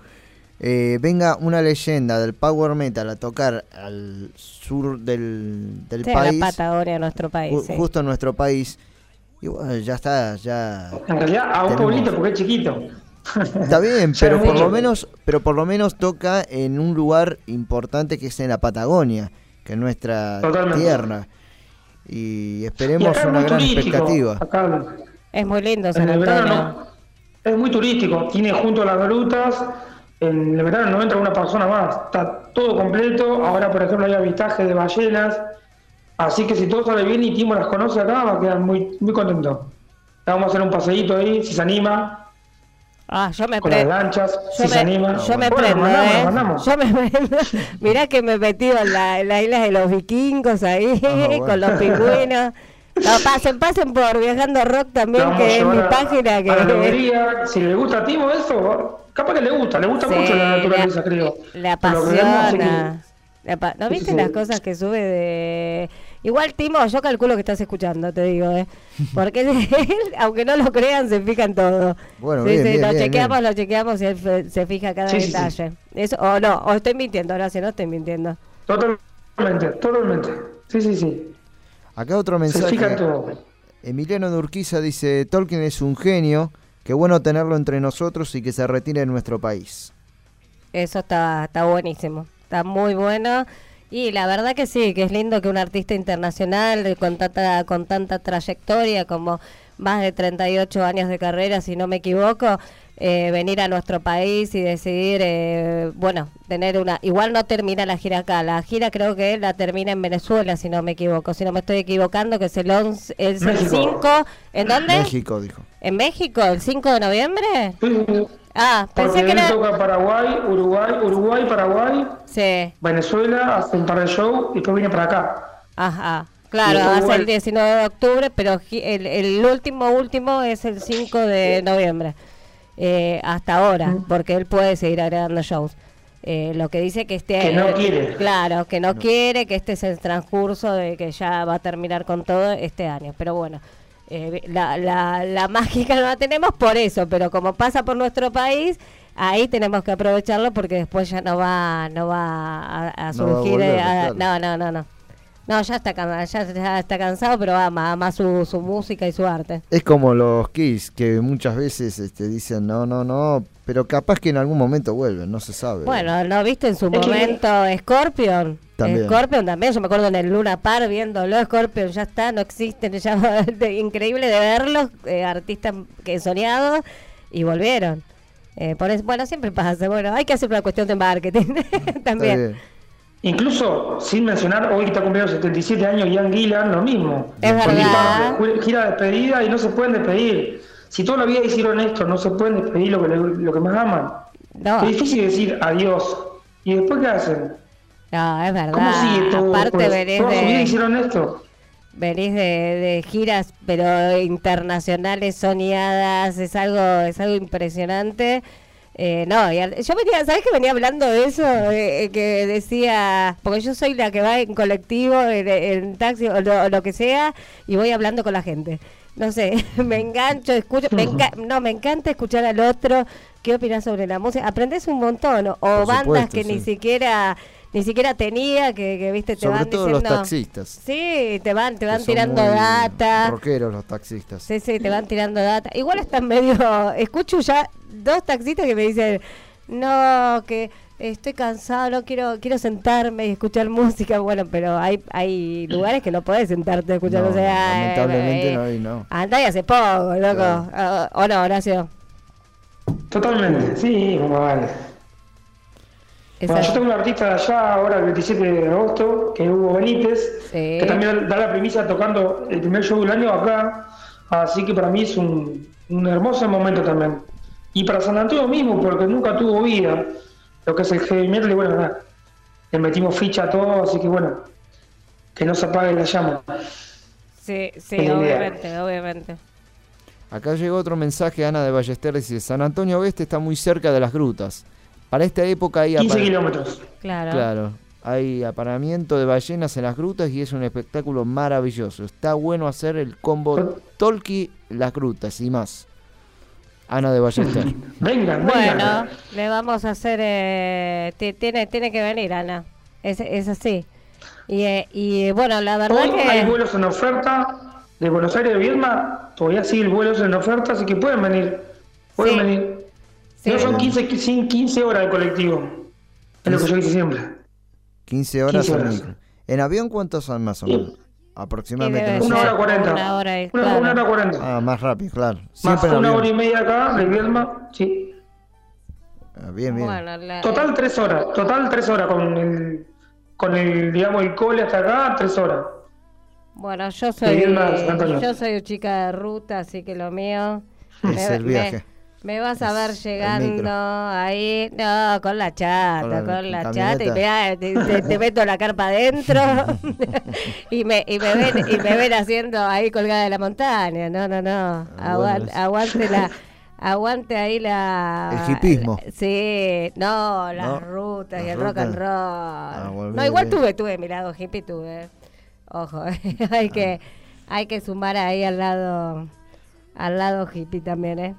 Eh, venga una leyenda del power metal a tocar al sur del, del Sí, a país, la Patagonia, nuestro país. ju- sí. justo en nuestro país. Y bueno, ya está, ya En realidad a un Tenemos- pueblito porque es chiquito. Está bien, pero por lo menos, pero por lo menos toca en un lugar importante que es en la Patagonia, que es nuestra Totalmente. tierra. Y Y esperemos es una gran turístico. expectativa. Acá Es muy lindo San en el Antonio. verano no. es muy turístico. Tiene junto a las grutas. En el verano no entra una persona más. Está todo completo. Ahora, por ejemplo, hay avistaje de ballenas. Así que si todo sale bien y Timo las conoce acá, va a quedar muy, muy contento. Vamos a hacer un paseíto ahí, si se anima. Ah, yo me Con las prendo. lanchas, Yo si me, se anima. yo me Bueno, prendo, mandamos, ¿eh? mandamos. Yo me prendo. Mirá que me he metido en la, en la isla de los vikingos ahí, Ah, bueno. con los pingüinos. No, pasen, pasen por Viajando Rock también, que es mi a- página. a la que. Si le gusta a Timo eso, capaz que le gusta. Le gusta Sí, mucho la naturaleza, le- creo. Que- apasiona. ¿No Sí, viste sí. las cosas que sube de...? Igual, Timo, yo calculo que estás escuchando, te digo, ¿eh? Porque él, aunque no lo crean, se fija en todo. Bueno, Sí, bien, sí, bien, lo bien, chequeamos, bien. lo chequeamos y él se fija cada Sí, sí, sí. detalle. Eso, o no, o estoy mintiendo, ahora si no estoy mintiendo. Totalmente, totalmente. Sí, sí, sí. Acá otro Se fija en mensaje. todo. Emiliano de Urquiza dice, Tolkien es un genio, qué bueno tenerlo entre nosotros y que se retire en nuestro país. Eso está, está buenísimo, está muy bueno. Y la verdad que sí, que es lindo que un artista internacional con tanta, con tanta trayectoria, como más de 38 años de carrera, si no me equivoco, eh, venir a nuestro país y decidir, eh, bueno, tener una... Igual no termina la gira acá, la gira creo que la termina en Venezuela, si no me equivoco, si no me estoy equivocando, que es el 11, es el México. 5, ¿en dónde? México, dijo. ¿En México? ¿El 5 de noviembre? Ah, Porque pensé que él era... toca Paraguay, Uruguay, Uruguay, Paraguay, Sí. Venezuela, hace un par de shows y después viene para acá. Ajá, claro, hace el vuelve. 19 de octubre, pero el, el último, último es el 5 de noviembre, eh, hasta ahora, porque él puede seguir agregando shows. Eh, lo que dice que este Que no eh, quiere. Claro, que no, quiere, que este es el transcurso de que ya va a terminar con todo este año. Pero bueno, eh, la, la, la mágica no la tenemos por eso, pero como pasa por nuestro país, ahí tenemos que aprovecharlo porque después ya no va no va a, a No va a surgir. volver, eh, a- no, no, no, no. No, ya está, ya, ya está cansado, pero ama, ama su, su música y su arte. Es como los Kiss, que muchas veces este, dicen no, no, no, pero capaz que en algún momento vuelven, no se sabe. Bueno, ¿no viste en su momento Scorpion? También. Scorpion también, yo me acuerdo en el Luna Par viéndolo, Scorpion ya está, no existen, ya de- increíble de verlos, eh, artistas que soñados, y volvieron. Eh, por eso, bueno, siempre pasa, bueno, hay que hacer una cuestión de marketing también. Incluso, sin mencionar, hoy que está cumpliendo 77 años Ian Gillan, lo mismo. Es verdad. gira de despedida y no se pueden despedir. Si toda la vida hicieron esto, no se pueden despedir lo que, lo que más aman. No. Es difícil decir adiós. ¿Y después qué hacen? No, es verdad. ¿Cómo sigue todo? Aparte pues? venís Toda su vida de, hicieron esto. venís de, de giras, pero internacionales soñadas, es algo, es algo impresionante. Eh, no, yo venía, ¿sabes que venía hablando de eso? Eh, que decía, porque yo soy la que va en colectivo, en, en taxi o lo, o lo que sea, y voy hablando con la gente. No sé, me engancho, escucho, me enca- no, me encanta escuchar al otro, qué opinas sobre la música, aprendes un montón, o Por bandas supuesto, que ni siquiera ni siquiera tenía, que, que viste, te Sobre van todo los taxistas. Sí, te van, te van que son tirando muy data. Rockeros los taxistas. Sí, sí, te van tirando data. Igual están medio. Escucho ya dos taxistas que me dicen: No, que estoy cansado, no quiero quiero sentarme y escuchar música. Bueno, pero hay hay lugares que no podés sentarte a escuchar. No, o sea, lamentablemente eh, no hay, no. Andá y hace poco, loco. Ah, ¿O no, Horacio? Totalmente, sí, como vale. Bueno, yo tengo un artista de allá ahora el 27 de agosto, que es Hugo Benítez, que también da la primicia tocando el primer show del año acá, así que para mí es un, un hermoso momento también. Y para San Antonio mismo, porque nunca tuvo vida, lo que es el heavy metal, y bueno, nada, le metimos ficha a todo, así que bueno, que no se apague la llama. Sí, sí, Es la idea. obviamente, obviamente. Acá llegó otro mensaje, Ana de Ballester, dice, San Antonio Oeste está muy cerca de las grutas. Para esta época hay... 15 apa- kilómetros. Claro. Claro, hay aparamiento de ballenas en las grutas y es un espectáculo maravilloso. Está bueno hacer el combo Tolki Las Grutas y más. Ana de Ballester. Venga, Bueno, le vamos a hacer. Eh, ti- tiene, tiene que venir, Ana. Es, es así. Y, eh, y bueno, la verdad Hoy hay vuelos en oferta de Buenos Aires a Viedma, todavía sigue el vuelos en oferta, así que pueden venir. Pueden Sí. venir. Sí. No son 15, qui- sin 15 horas de colectivo. Es lo que yo hice siempre. 15 horas 15 en horas. ¿En avión cuántos son más o menos? Aproximadamente. no. Una hora cuarenta. Una hora y- Una, claro. una hora cuarenta. Ah, más rápido, claro. Más una avión. hora y media acá de Viedma, sí. Ah, bien, bien. Bueno, la- Total tres horas, total tres horas con el, con el, digamos, el cole hasta acá, tres horas. Bueno, yo soy. Viedma. Yo soy chica de ruta, así que lo mío. Es el viaje. Me vas a ver llegando ahí, no, con la chata, Con la con la, chata, y te, te- te meto la carpa adentro y, me, y, me ven, y me ven haciendo ahí colgada de la montaña. No, no, no, es- aguante la... Aguante ahí la... El hipismo. Sí, no, las No, rutas y el rock and roll. Ah, no, igual tuve, tuve mi lado hippie, tuve. Ojo, hay que hay que sumar ahí al lado al lado hippie también, ¿eh?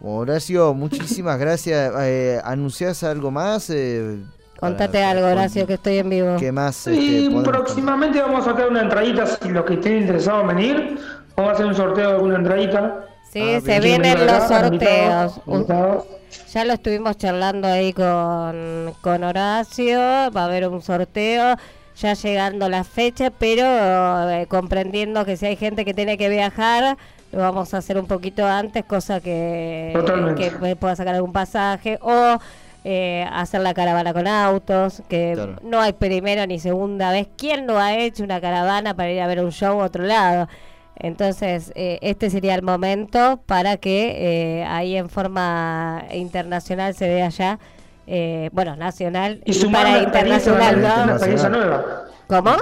Horacio, muchísimas gracias. Eh, ¿Anunciás algo más? Eh, Contate para- algo, Horacio, que estoy en vivo. ¿Qué más? Y este, próximamente vamos a sacar una entradita, si los que estén interesados en venir, vamos a hacer un sorteo de alguna entradita. Sí, Ah, se bien. vienen ¿Quieren venir los acá? sorteos. Invitados, invitados. Ya lo estuvimos charlando ahí con, con Horacio, va a haber un sorteo, ya llegando la fecha, pero eh, comprendiendo que si hay gente que tiene que viajar, lo vamos a hacer un poquito antes, cosa que, Totalmente. que pueda sacar algún pasaje o eh, hacer la caravana con autos, que Claro. no hay primera ni segunda vez. ¿Quién no ha hecho una caravana para ir a ver un show a otro lado? Entonces, eh, este sería el momento para que eh, ahí en forma internacional se vea ya, eh, bueno, nacional Y y, sumar para internacional, ¿no? nueva. ¿Cómo?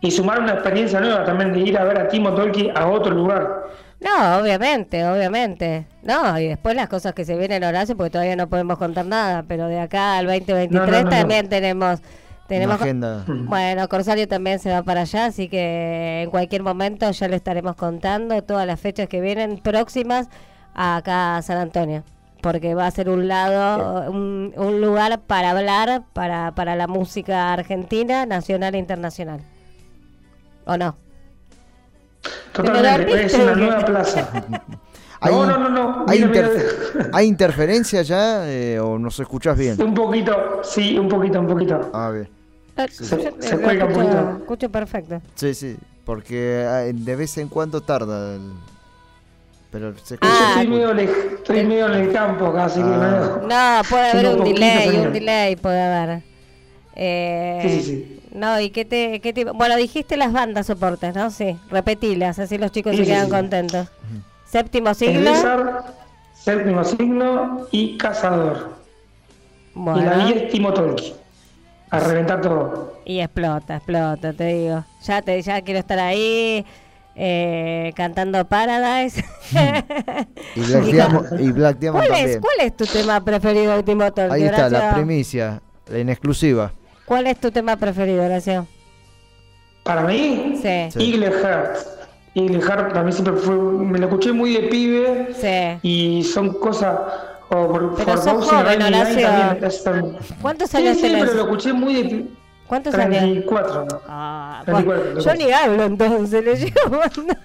Y sumar una experiencia nueva también de ir a ver a Timo Tolki a otro lugar. No, obviamente, obviamente. No, y después las cosas que se vienen, Horacio, porque todavía no podemos contar nada, pero de acá al 2023 No, no, no, no. también tenemos... tenemos agenda. Bueno, Corsario también se va para allá, así que en cualquier momento ya le estaremos contando todas las fechas que vienen próximas acá a San Antonio. porque va a ser un lado, un, un lugar para hablar para, para la música argentina, nacional e internacional. ¿O no? Totalmente, es una nueva plaza. ¿Hay, No, no, no, no. ¿hay, mira, mira, interfe- ¿hay interferencia ya eh, o nos escuchás bien? Un poquito, sí, un poquito, un poquito. A ver. Se, Yo, se lo cuelga un poquito. escucho perfecto. Sí, sí, porque ah, de vez en cuando tarda. el- Pero se Yo Ah, estoy medio, lej- estoy medio en el campo acá, así que Ah. no. No, puede haber un delay, un delay puede haber. Eh, Sí, sí, sí. No, y qué te, qué te- Bueno, dijiste las bandas soportes, ¿no? Sí, repetilas, así los chicos Sí, se quedan sí. contentos. Séptimo siglo. Elizar, séptimo signo y cazador. Y la Bueno. 10 Timo Tolki. A reventar todo. Y explota, explota, te digo. Ya te ya quiero estar ahí eh, cantando Paradise. Y Black, Y Diamond, y Black Diamond ¿Cuál es. ¿Cuál es tu tema preferido, último Tolki, Ahí está, la Horacio? primicia, en exclusiva. ¿Cuál es tu tema preferido, Horacio? Para mí, Sí. Eagle Heart. Eagle Heart también siempre fue. Me lo escuché muy de pibe. Sí. Y son cosas. O por, Pero por sos joven, Horacio. también, ¿Cuántos Sí, años sí, tenés? pero lo escuché muy de pibe. ¿Cuántos años? 34. Ah, 34, bueno, yo ni hablo entonces, le llevo.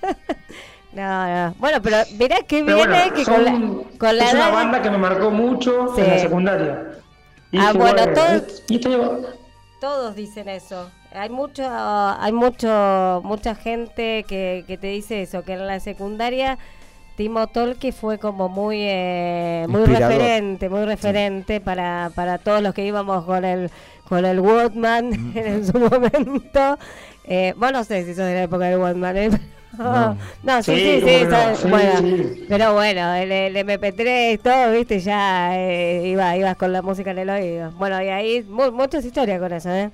No, no. Bueno, pero mirá qué Pero bien bueno, que son- con la, con la es una edad- banda que me marcó mucho Sí. en la secundaria. Y Ah, dije, bueno, todo- y este año- Todos dicen eso. Hay mucho, hay mucho, mucha gente que, que te dice eso, que en la secundaria Timo Tolki fue como muy, eh, muy Inspirador. referente, muy referente para, para todos los que íbamos con el, con el Walkman en su momento. Eh, vos no sé si sos de la época del Walkman, ¿eh? No. No, sí, Sí, sí, sí, cómo no, sabes, sí, bueno, sí. pero bueno, el, el MP3, todo, viste, ya eh, iba, ibas con la música en el oído. Bueno, y ahí mu- muchas historias con eso, ¿eh?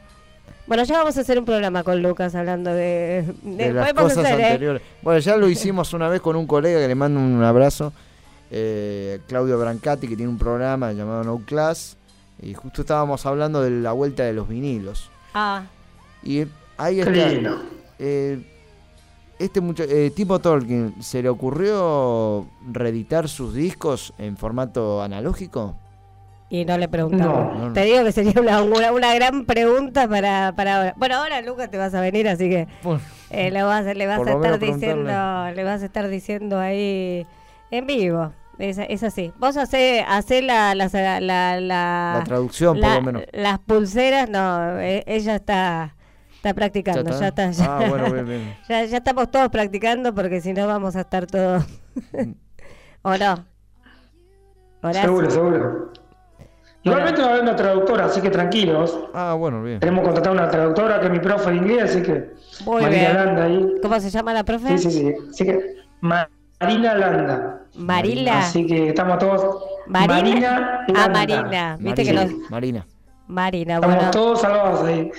Bueno, ya vamos a hacer un programa con Lucas hablando de... de las podemos cosas hacer, ¿eh? anteriores. Bueno, ya lo hicimos una vez con un colega que le mando un abrazo, eh, Claudio Brancati, que tiene un programa llamado No Class, y justo estábamos hablando de la vuelta de los vinilos. Ah, Y ahí Qué está. lindo. eh, este mucha- eh, Timo Tolkien, ¿se le ocurrió reeditar sus discos en formato analógico? y no le preguntamos. No, no. Te digo que sería una, una, una gran pregunta para, para ahora. Bueno, ahora Lucas te vas a venir, así que Bueno, eh, le vas, le vas a estar diciendo, le vas a estar diciendo ahí en vivo. Es, es así. Vos hacés, hacés la, la, la, la, La traducción, por lo menos. Las pulseras, no, e- ella está, está practicando, ya está. ya, Ah, bueno, bien, bien. ya, ya estamos todos practicando porque si no vamos a estar todos. ¿O no? Horacio. Seguro, seguro. Igualmente va a haber una traductora, así que tranquilos. Ah, bueno, bien. Tenemos contratado una traductora que es mi profe de inglés, así que. Muy Marina bien. Landa ahí. ¿Cómo se llama la profe? Sí, sí, sí. Así que. Marina Landa. Marila. Así que estamos todos. Marina. Marina ah. Marina. Viste que Marina, los. Marina. Marina, Estamos bueno. todos salvados ahí.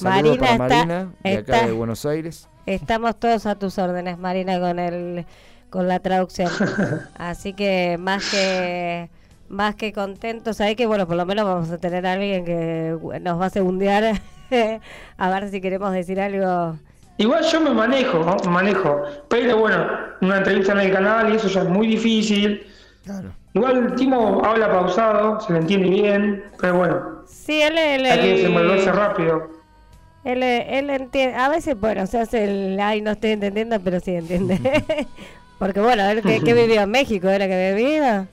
Saludos Marina para está- Marina, de acá está- de Buenos Aires. Estamos todos a tus órdenes, Marina, con el con la traducción. Así que más que más que contentos, sabés que bueno, por lo menos vamos a tener a alguien que nos va a segundear a ver si queremos decir algo. Igual yo me manejo, ¿no? me manejo. Pero bueno, una entrevista en el canal y eso ya es muy difícil. Igual el Timo habla pausado, se le entiende bien, pero bueno, Sí, él, él, hay que desenvolverse rápido. Él, él entiende, a veces, bueno, se hace el, ay, no estoy entendiendo, pero sí entiende. Porque bueno, él que, que vivió en México, ¿era que vivía?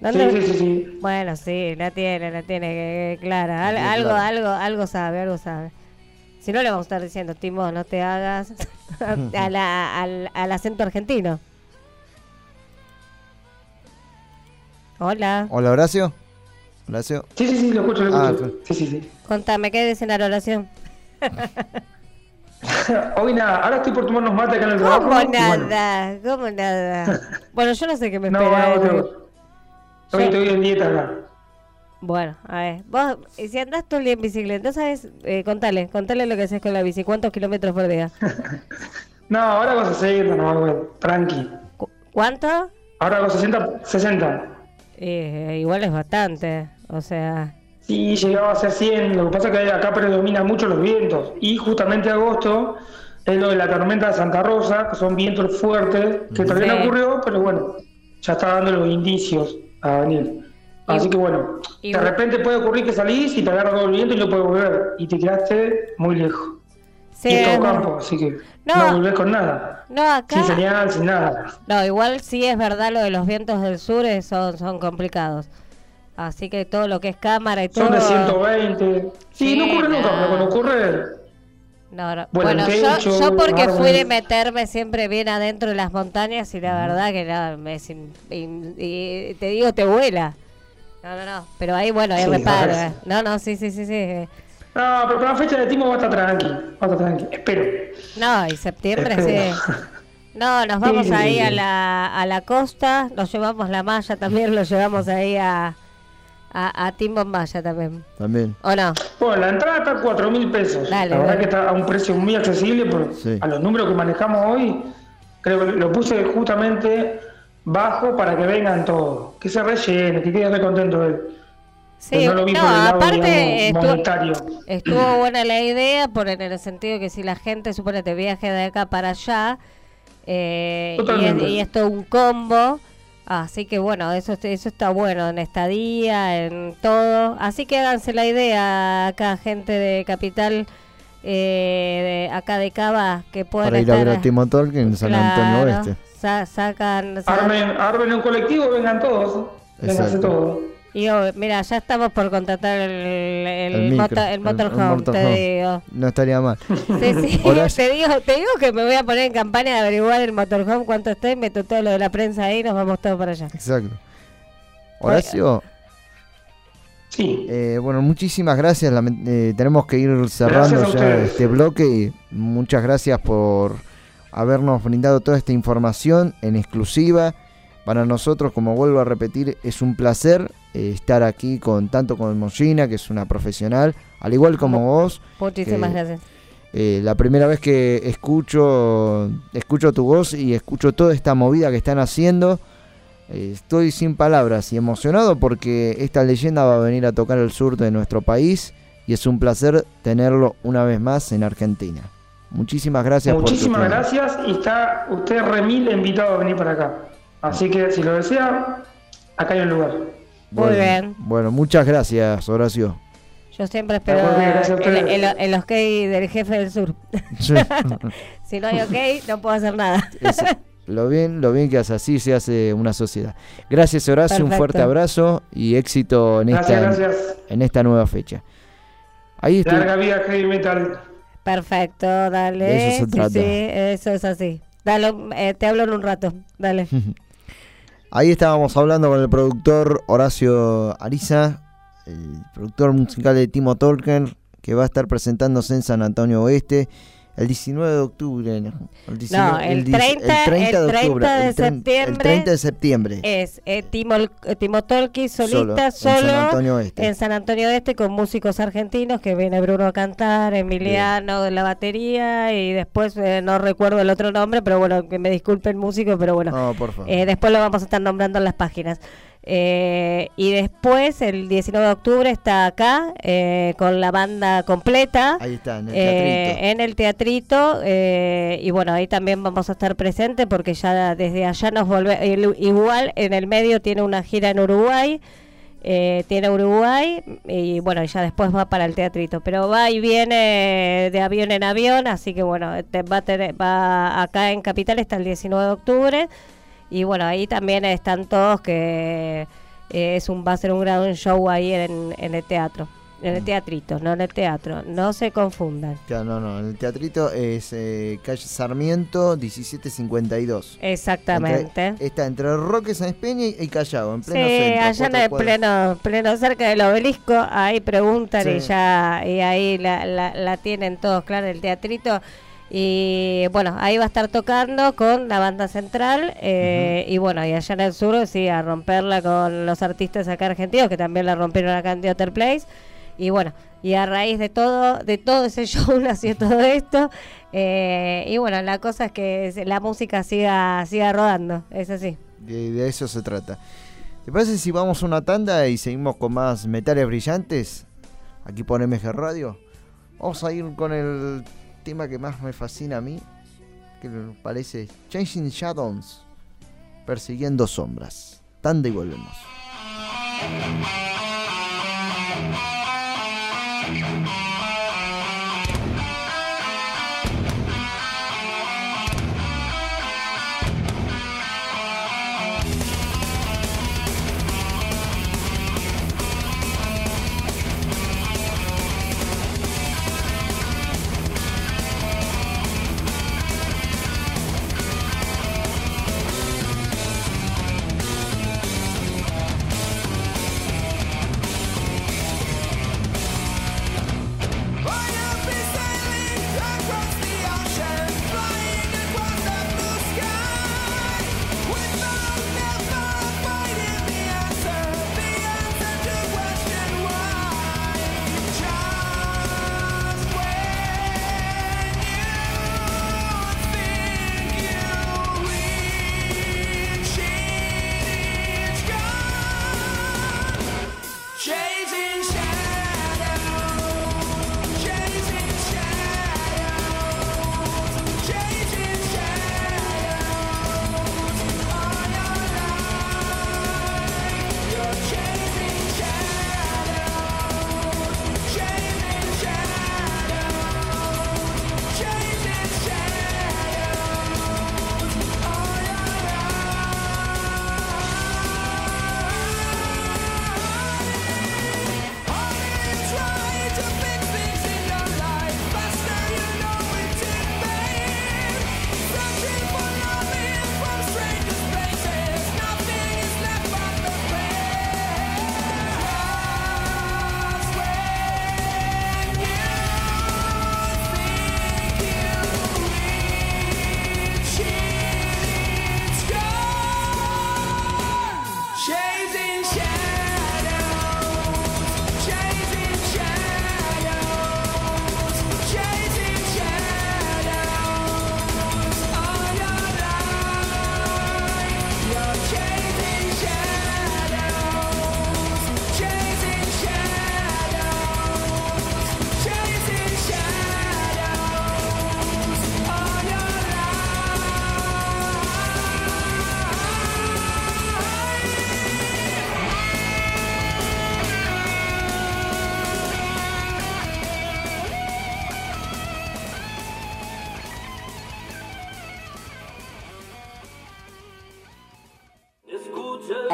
¿Dónde? Sí, sí, sí, sí. Bueno, sí, la tiene, la tiene eh, clara. Al- La tiene algo, clara. algo, algo sabe, algo sabe. Si no le vamos a estar diciendo, Timo, no te hagas a la- al, al acento argentino. Hola, Hola, Horacio. Horacio. Sí, sí, sí, lo escucho, lo Ah, escucho. Sí, sí, sí. contame, ¿qué dice en la oración? Hoy nada, ahora estoy por tomar unos mates acá en el trabajo. ¿Cómo y bueno, nada? ¿Cómo nada? Bueno, yo no sé qué me No, espera. no, no. Hoy estoy en dieta acá. Bueno, a ver, vos, si andás todo el día en bicicleta, ¿sabes? Eh, contale, contale lo que haces con la bici, ¿cuántos kilómetros por día? No, ahora hago 60, no, bueno, tranqui. ¿Cuánto? Ahora hago 60, 60. Eh, igual es bastante, o sea... Sí, llegaba a ser 100. Lo que pasa es que acá predominan mucho los vientos. Y justamente agosto es lo de la tormenta de Santa Rosa, que son vientos fuertes, que todavía Sí. no ocurrió, pero bueno, ya está dando los indicios. a Daniel. Así que bueno, y- de repente puede ocurrir que salís y te agarra todo el viento y no puedes volver. Y te quedaste muy lejos. Sí, y es todo es campo, así que No. no, volvés con nada. No, acá. Sin señal, sin nada. No, igual sí es verdad lo de los vientos del sur eh, son, son complicados. Así que todo lo que es cámara y todo. Son de 120. Sí, no ocurre nunca, pero cuando ocurre. No, no. Bueno, yo, yo porque fui de meterme siempre bien adentro de las montañas y la verdad que no, me, sin- y, y te digo, te vuela. No, no, no. Pero ahí, bueno, ahí Sí, reparo. eh. No, no, sí, sí, sí, sí. No, pero para la fecha de Timo va a estar tranqui. Va a estar tranqui. Espero. No, y septiembre Espero. sí. No, nos vamos Sí, ahí sí, a la, a la costa, nos llevamos la malla también, lo llevamos ahí a, a, a Timbo en Malla también. También. ¿O no? Bueno, la entrada está a 4 mil pesos. Dale, la verdad dale. que está a un precio muy accesible, Sí. a los números que manejamos hoy, creo que lo puse justamente bajo para que vengan todos. Que se rellene, que quede re contento él. Sí, Pero no lo vi no, por el lado, aparte digamos, estuvo- buena la idea, por en el sentido que si la gente supone te viaje de acá para allá, eh, y, y es todo un combo, así que bueno, eso, eso está bueno en estadía, en todo. Así que háganse la idea acá, gente de Capital, eh, de acá de Cava, que pueden Para ir a estar... ver a Timo Tolkien en San Antonio Oeste. sa- sacan, sa- Armen, armen un colectivo, vengan todos. Vénganse Exacto. todos. Y oh, mira, ya estamos por contratar el, el, El micro, motor- el motorhome, el motorhome. te digo. No estaría mal. Sí, sí, Horacio- te digo, te digo que me voy a poner en campaña de averiguar el motorhome cuánto está y meto todo lo de la prensa ahí y nos vamos todos para allá. Exacto. Horacio. Sí. Eh, bueno, muchísimas gracias. eh, tenemos que ir cerrando ya este bloque. Y muchas gracias por habernos brindado toda esta información en exclusiva. Para nosotros, como vuelvo a repetir, es un placer eh, estar aquí con tanto con Mollina, que es una profesional, al igual como vos. Muchísimas que, gracias. eh, la primera vez que escucho, escucho tu voz y escucho toda esta movida que están haciendo, eh, estoy sin palabras y emocionado porque esta leyenda va a venir a tocar el sur de nuestro país y es un placer tenerlo una vez más en Argentina. Muchísimas gracias Muchísimas por tu gracias y está usted remil invitado a venir para acá. Así que si lo desea, acá hay un lugar. Muy Bueno, bien. Bueno, muchas gracias, Horacio. Yo siempre espero el, el- el ok del jefe del sur. Sí. si no hay ok, no puedo hacer nada. Es- lo bien, lo bien que hace así se hace una sociedad. Gracias Horacio, un fuerte abrazo y éxito en Gracias, esta gracias. en esta nueva fecha. Ahí estoy. Larga vida heavy metal. Perfecto, dale. De eso se sí, trata. sí, eso es así. Dale, eh, te hablo en un rato. Dale. Ahí estábamos hablando con el productor Horacio Ariza, el productor musical de Timo Tolkien, que va a estar presentándose en San Antonio Oeste el 19 de octubre. ¿no? El, 19 No, el dieci- 30, el 30 de, octubre, septiembre. El 30 de septiembre. Es eh, Timo, eh, Timo Tolki solista, Solo, en solo, San Antonio Este. en San Antonio Este con músicos argentinos que viene Bruno a cantar, Emiliano de la batería y después eh, no recuerdo el otro nombre, pero bueno, que me disculpe el músico, pero bueno, No, por favor. eh, después lo vamos a estar nombrando en las páginas. Eh, y después, el 19 de octubre, está acá eh, con la banda completa. Ahí está, en el eh, teatrito. en el teatrito. eh, y bueno, ahí también vamos a estar presentes porque ya desde allá nos volvemos. Igual en el medio tiene una gira en Uruguay. eh, tiene Uruguay y bueno, ya después va para el teatrito. Pero va y viene de avión en avión, así que bueno, te- va, a tener- va acá en Capital está el 19 de octubre. Y bueno, ahí también están todos que eh, es un va a ser un gran show ahí en, en el teatro. En el teatrito, no en el teatro. No se confundan. Claro, no, no, el teatrito es eh, calle Sarmiento 1752. Exactamente. Entre- está entre Roque San Peña y y Callao, en Sí, pleno centro. allá en el pleno, pleno cerca del obelisco, ahí preguntan y Sí. ya, y ahí la, la, la tienen todos, claro, el teatrito. Y bueno, ahí va a estar tocando con la banda central. eh, Y bueno, y allá en el sur, sí, a romperla con los artistas acá argentinos, que también la rompieron acá en The Other Place. Y bueno, y a raíz de todo, de todo ese show nació todo esto. eh, y bueno, la cosa es que la música siga, siga rodando, es así. De, de eso se trata. ¿Te parece si vamos a una tanda y seguimos con más metales brillantes? Aquí por MG Radio. Vamos a ir con el tema que más me fascina a mí, que me parece Changing Shadows, persiguiendo sombras. Tanda y volvemos.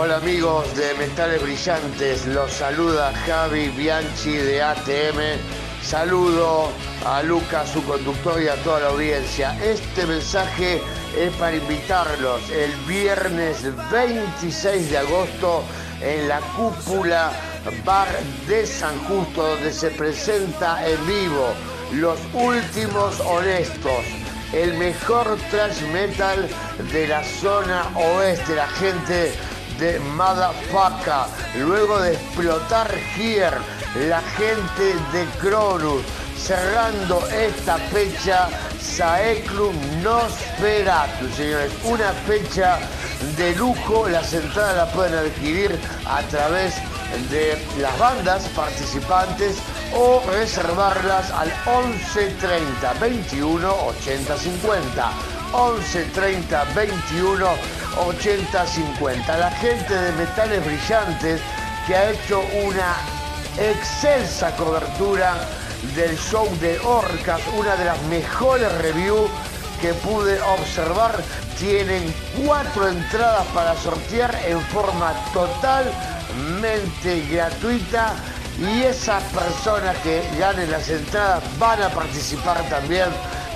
Hola amigos de Metales Brillantes, los saluda Javi Bianchi de ATM. Saludo a Lucas, su conductor y a toda la audiencia. Este mensaje es para invitarlos el viernes 26 de agosto en la cúpula Bar de San Justo, donde se presenta en vivo Los Últimos Honestos, el mejor thrash metal de la zona oeste, la gente de Motherfucker. Luego de explotar Here, la gente de Cronus. Cerrando esta fecha, Saeclum Nosferatu, señores. Una fecha de lujo. Las entradas las pueden adquirir a través de las bandas participantes o reservarlas al 1130 21 80 50. 1130 21 80 50. La gente de Metales Brillantes que ha hecho una excelsa cobertura del show de Orcas, una de las mejores reviews que pude observar. Tienen cuatro entradas para sortear en forma totalmente gratuita y esas personas que ganen las entradas van a participar también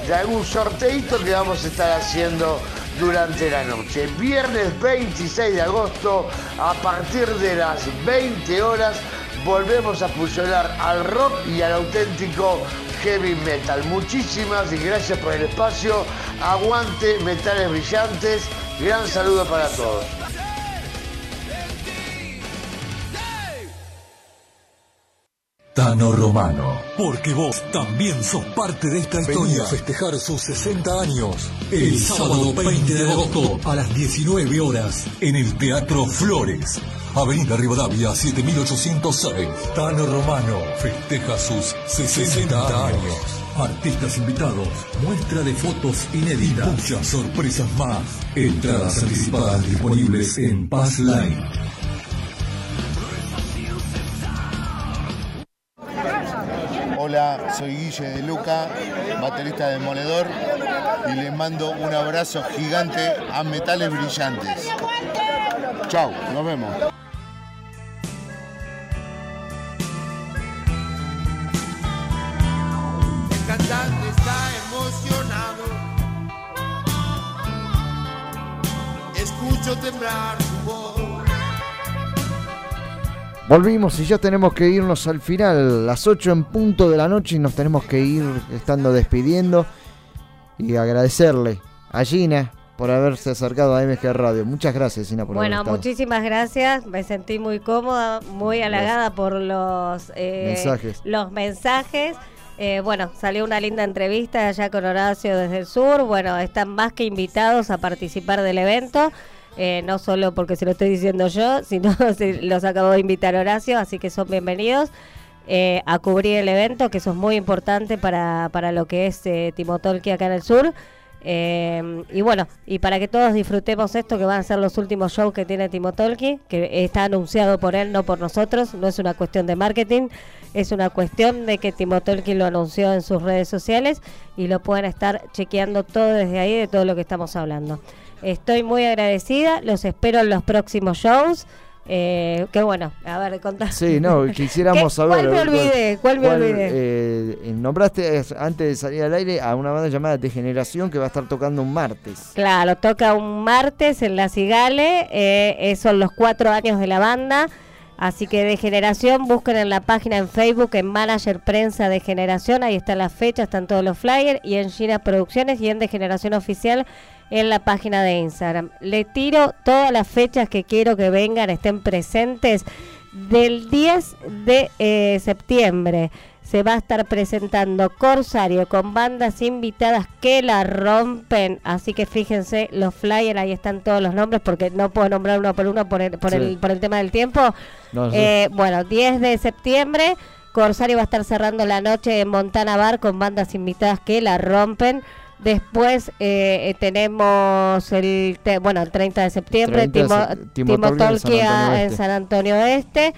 de algún sorteito que vamos a estar haciendo durante la noche. Viernes 26 de agosto, a partir de las 20 horas, volvemos a fusionar al rock y al auténtico heavy metal. Muchísimas y gracias por el espacio. Aguante metales brillantes. Gran saludo para todos. Tano Romano. Porque vos también sos parte de esta historia. Vení a festejar sus 60 años. El sábado 20 de agosto a las 19 horas en el Teatro Flores. Avenida Rivadavia 7806. Tano Romano festeja sus 60 años. Artistas invitados, muestra de fotos inéditas, muchas sorpresas más. Entradas anticipadas disponibles en Pass Line. Soy Guille de Luca, baterista de Moledor, y les mando un abrazo gigante a Metales Brillantes. Chao, nos vemos. Temblar Volvimos y ya tenemos que irnos al final, las 8 en punto de la noche y nos tenemos que ir estando despidiendo y agradecerle a Gina por haberse acercado a MG Radio. Muchas gracias Gina por Bueno, muchísimas gracias. Me sentí muy cómoda, muy halagada por los eh, Mensajes. Los mensajes. Eh, bueno, salió una linda entrevista allá con Horacio desde el sur. Bueno, están más que invitados a participar del evento. Eh, no solo porque se lo estoy diciendo yo, sino se los acabo de invitar Horacio, así que son bienvenidos eh, a cubrir el evento, que eso es muy importante para, para lo que es eh, Timotolki acá en el sur. Eh, y bueno, y para que todos disfrutemos esto, que van a ser los últimos shows que tiene Timotolki, que está anunciado por él, no por nosotros, no es una cuestión de marketing, es una cuestión de que Timotolki lo anunció en sus redes sociales y lo pueden estar chequeando todo desde ahí, de todo lo que estamos hablando. Estoy muy agradecida, los espero en los próximos shows. Eh, qué bueno, a ver, contá. Sí, no, quisiéramos saber. ¿Cuál me olvidé? ¿Cuál me olvidé? eh, nombraste antes de salir al aire a una banda llamada Degeneración que va a estar tocando un martes. Claro, toca un martes en la Cigale, eh, eh, son los cuatro años de la banda, así que de generación busquen en la página en Facebook, en Manager Prensa de Generación, ahí está la fecha, están todos los flyers, y en China Producciones y en De Generación Oficial en la página de Instagram. Le tiro todas las fechas que quiero que vengan, estén presentes. Del 10 de eh, septiembre se va a estar presentando Corsario con bandas invitadas que la rompen. Así que fíjense los flyers, ahí están todos los nombres porque no puedo nombrar uno por uno por el, por Sí. el, por el tema del tiempo. No, sí. Eh, bueno, 10 de septiembre, Corsario va a estar cerrando la noche en Montana Bar con bandas invitadas que la rompen. Después eh, eh, tenemos el, te- bueno, el 30 de septiembre, 30 de Timo, Timo Timo Tolki en San Antonio Este.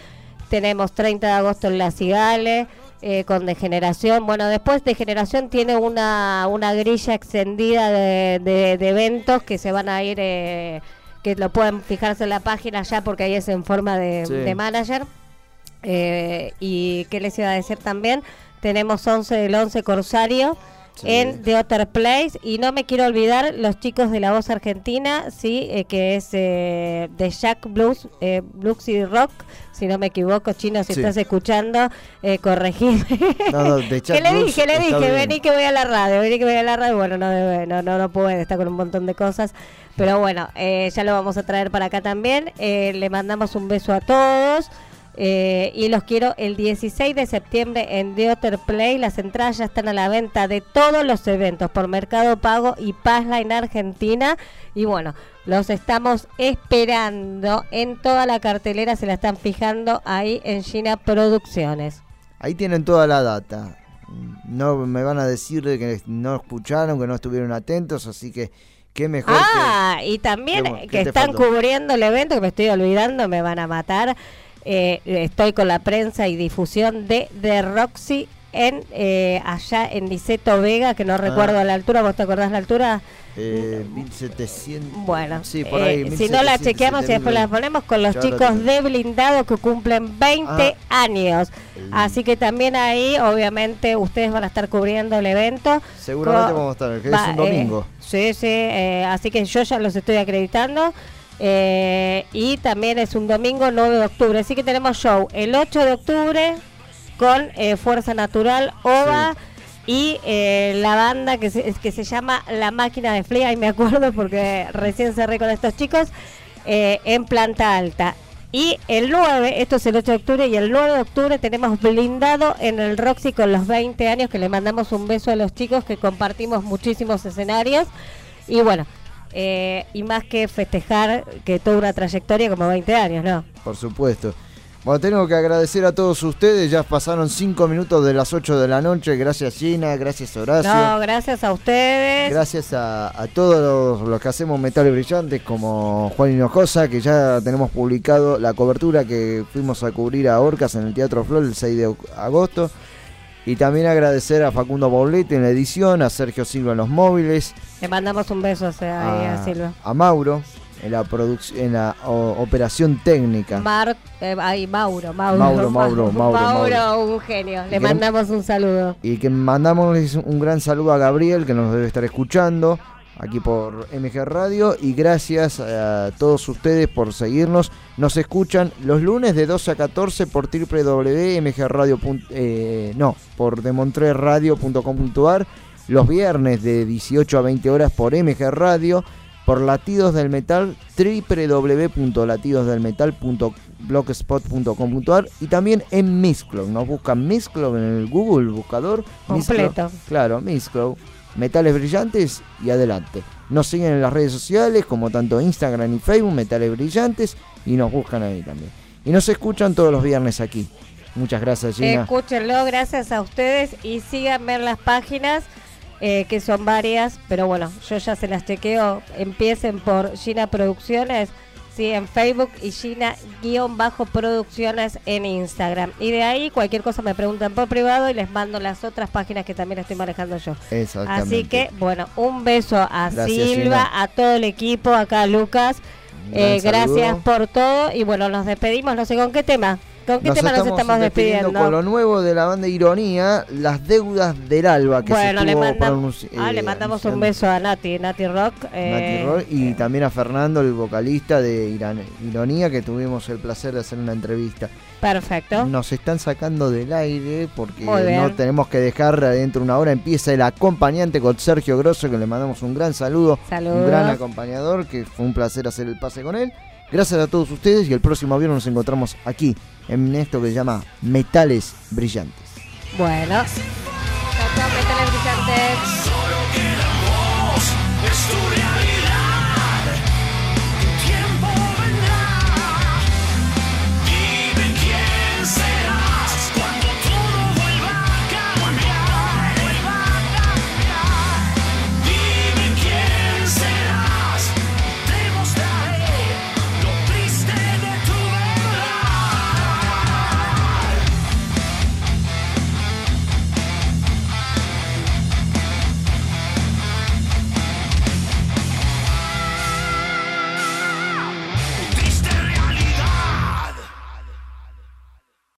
Tenemos 30 de agosto en La Cigale. eh, con Degeneración. Bueno, después Degeneración tiene una, una grilla extendida de, de- de eventos que se van a ir, eh, que lo pueden fijarse en la página ya porque ahí es en forma de, Sí. de manager. Eh, y qué les iba a decir también, tenemos 11 del 11 Corsario Sí. en The Other Place y no me quiero olvidar los chicos de la voz argentina, sí, eh, que es eh, de Jack Blues, eh, Blues y Rock, si no me equivoco, chino, si Sí. estás escuchando, eh, corregime. No, no, de Jack le Blues dije, le dije, bien. vení que voy a la radio, vení que voy a la radio, bueno, no, debe- no, no, no puede, está con un montón de cosas, pero bueno, eh, ya lo vamos a traer para acá también, Eh, le mandamos un beso a todos. Eh, y los quiero el 16 de septiembre en The Otter Play. Las entradas ya están a la venta de todos los eventos por Mercado Pago y Passline Argentina. Y bueno, los estamos esperando en toda la cartelera. Se la están fijando ahí en China Producciones. Ahí tienen toda la data. No me van a decir de que no escucharon, que no estuvieron atentos, así que qué mejor Ah, y también que están faltó? cubriendo el evento, que me estoy olvidando, me van a matar. Eh, estoy con la prensa y difusión de, de Roxy en eh, allá en Niceto Vega, que no recuerdo Ah. la altura, ¿vos te acordás la altura? eh, 1700. Bueno, sí, por eh, si no la 1700, chequeamos y después la 7000. ponemos con los chicos de blindado que cumplen 20 años. Así que también ahí, obviamente, ustedes van a estar cubriendo el evento. Seguramente Co- vamos a estar, que Va, es un domingo. eh, sí, sí, eh, así que yo ya los estoy acreditando. Eh, y también es un domingo 9 de octubre. Así que tenemos show el 8 de octubre con eh, Fuerza Natural, OVA. Y eh, la banda que se, que se llama La Máquina de Flia, y me acuerdo porque recién cerré con estos chicos, en planta alta. Y el 9, esto es el 8 de octubre, y el 9 de octubre tenemos blindado en el Roxy con los 20 años, que le mandamos un beso a los chicos, que compartimos muchísimos escenarios. Y bueno, eh, y más que festejar que toda una trayectoria como 20 años, ¿no? Por supuesto. Bueno, tengo que agradecer a todos ustedes. Ya pasaron 5 minutos de las 8 de la noche. Gracias, Gina. Gracias, Horacio. No, gracias a ustedes. Gracias a, a todos los, los que hacemos metales brillantes, como Juan Hinojosa, que ya tenemos publicado la cobertura que fuimos a cubrir a Orcas en el Teatro Flor el 6 de agosto. Y también agradecer a Facundo Paulete en la edición, a Sergio Silva en los móviles, Le mandamos un beso a Silva. a Mauro en la, produc- en la o- operación técnica. Mar, eh, ahí, Mauro, Mauro. Mauro, Mauro, Mauro, Mauro. un genio. Le mandamos un saludo. Y que mandamos un gran saludo a Gabriel, que nos debe estar escuchando aquí por MG Radio. Y gracias a todos ustedes por seguirnos. Nos escuchan los lunes de 12 a 14 por www.mgradio. Eh, no, por demontreradio.com.ar. Los viernes de 18 a 20 horas por MG Radio. Por Latidos del Metal, www.latidosdelmetal.blogspot.com.ar y también en Mixcloud. Nos buscan Mixcloud en el Google buscador. Completo. Mixcloud, claro, Mixcloud. Metales Brillantes y adelante. Nos siguen en las redes sociales como tanto Instagram y Facebook, Metales Brillantes, y nos buscan ahí también. Y nos escuchan todos los viernes aquí. Muchas gracias, Gina. Escúchenlo, gracias a ustedes y síganme en las páginas, eh, que son varias, pero bueno, yo ya se las chequeo. Empiecen por Gina Producciones, sí, en Facebook y Gina-Producciones en Instagram. Y de ahí cualquier cosa me preguntan por privado y les mando las otras páginas que también estoy manejando yo. Exactamente. Así que, bueno, un beso a Gracias, Silva, Gina. a todo el equipo, acá a Lucas. Eh, gracias por todo y bueno, nos despedimos, no sé con qué tema. ¿Con qué Nos tema nos estamos despidiendo con lo nuevo de la banda Ironía, Las Deudas del Alba, que Bueno, se le, mandam- ah, eh, le mandamos un beso a Nati, Nati Rock. Nati eh, y también a Fernando, el vocalista de Ironía, que tuvimos el placer de hacer una entrevista. Perfecto. Nos están sacando del aire porque no tenemos que dejar dentro de una hora. Empieza el acompañante con Sergio Grosso, que le mandamos un gran saludo. Saludos. Un gran acompañador, que fue un placer hacer el pase con él. Gracias a todos ustedes y el próximo viernes nos encontramos aquí en esto que se llama Metales Brillantes. Bueno,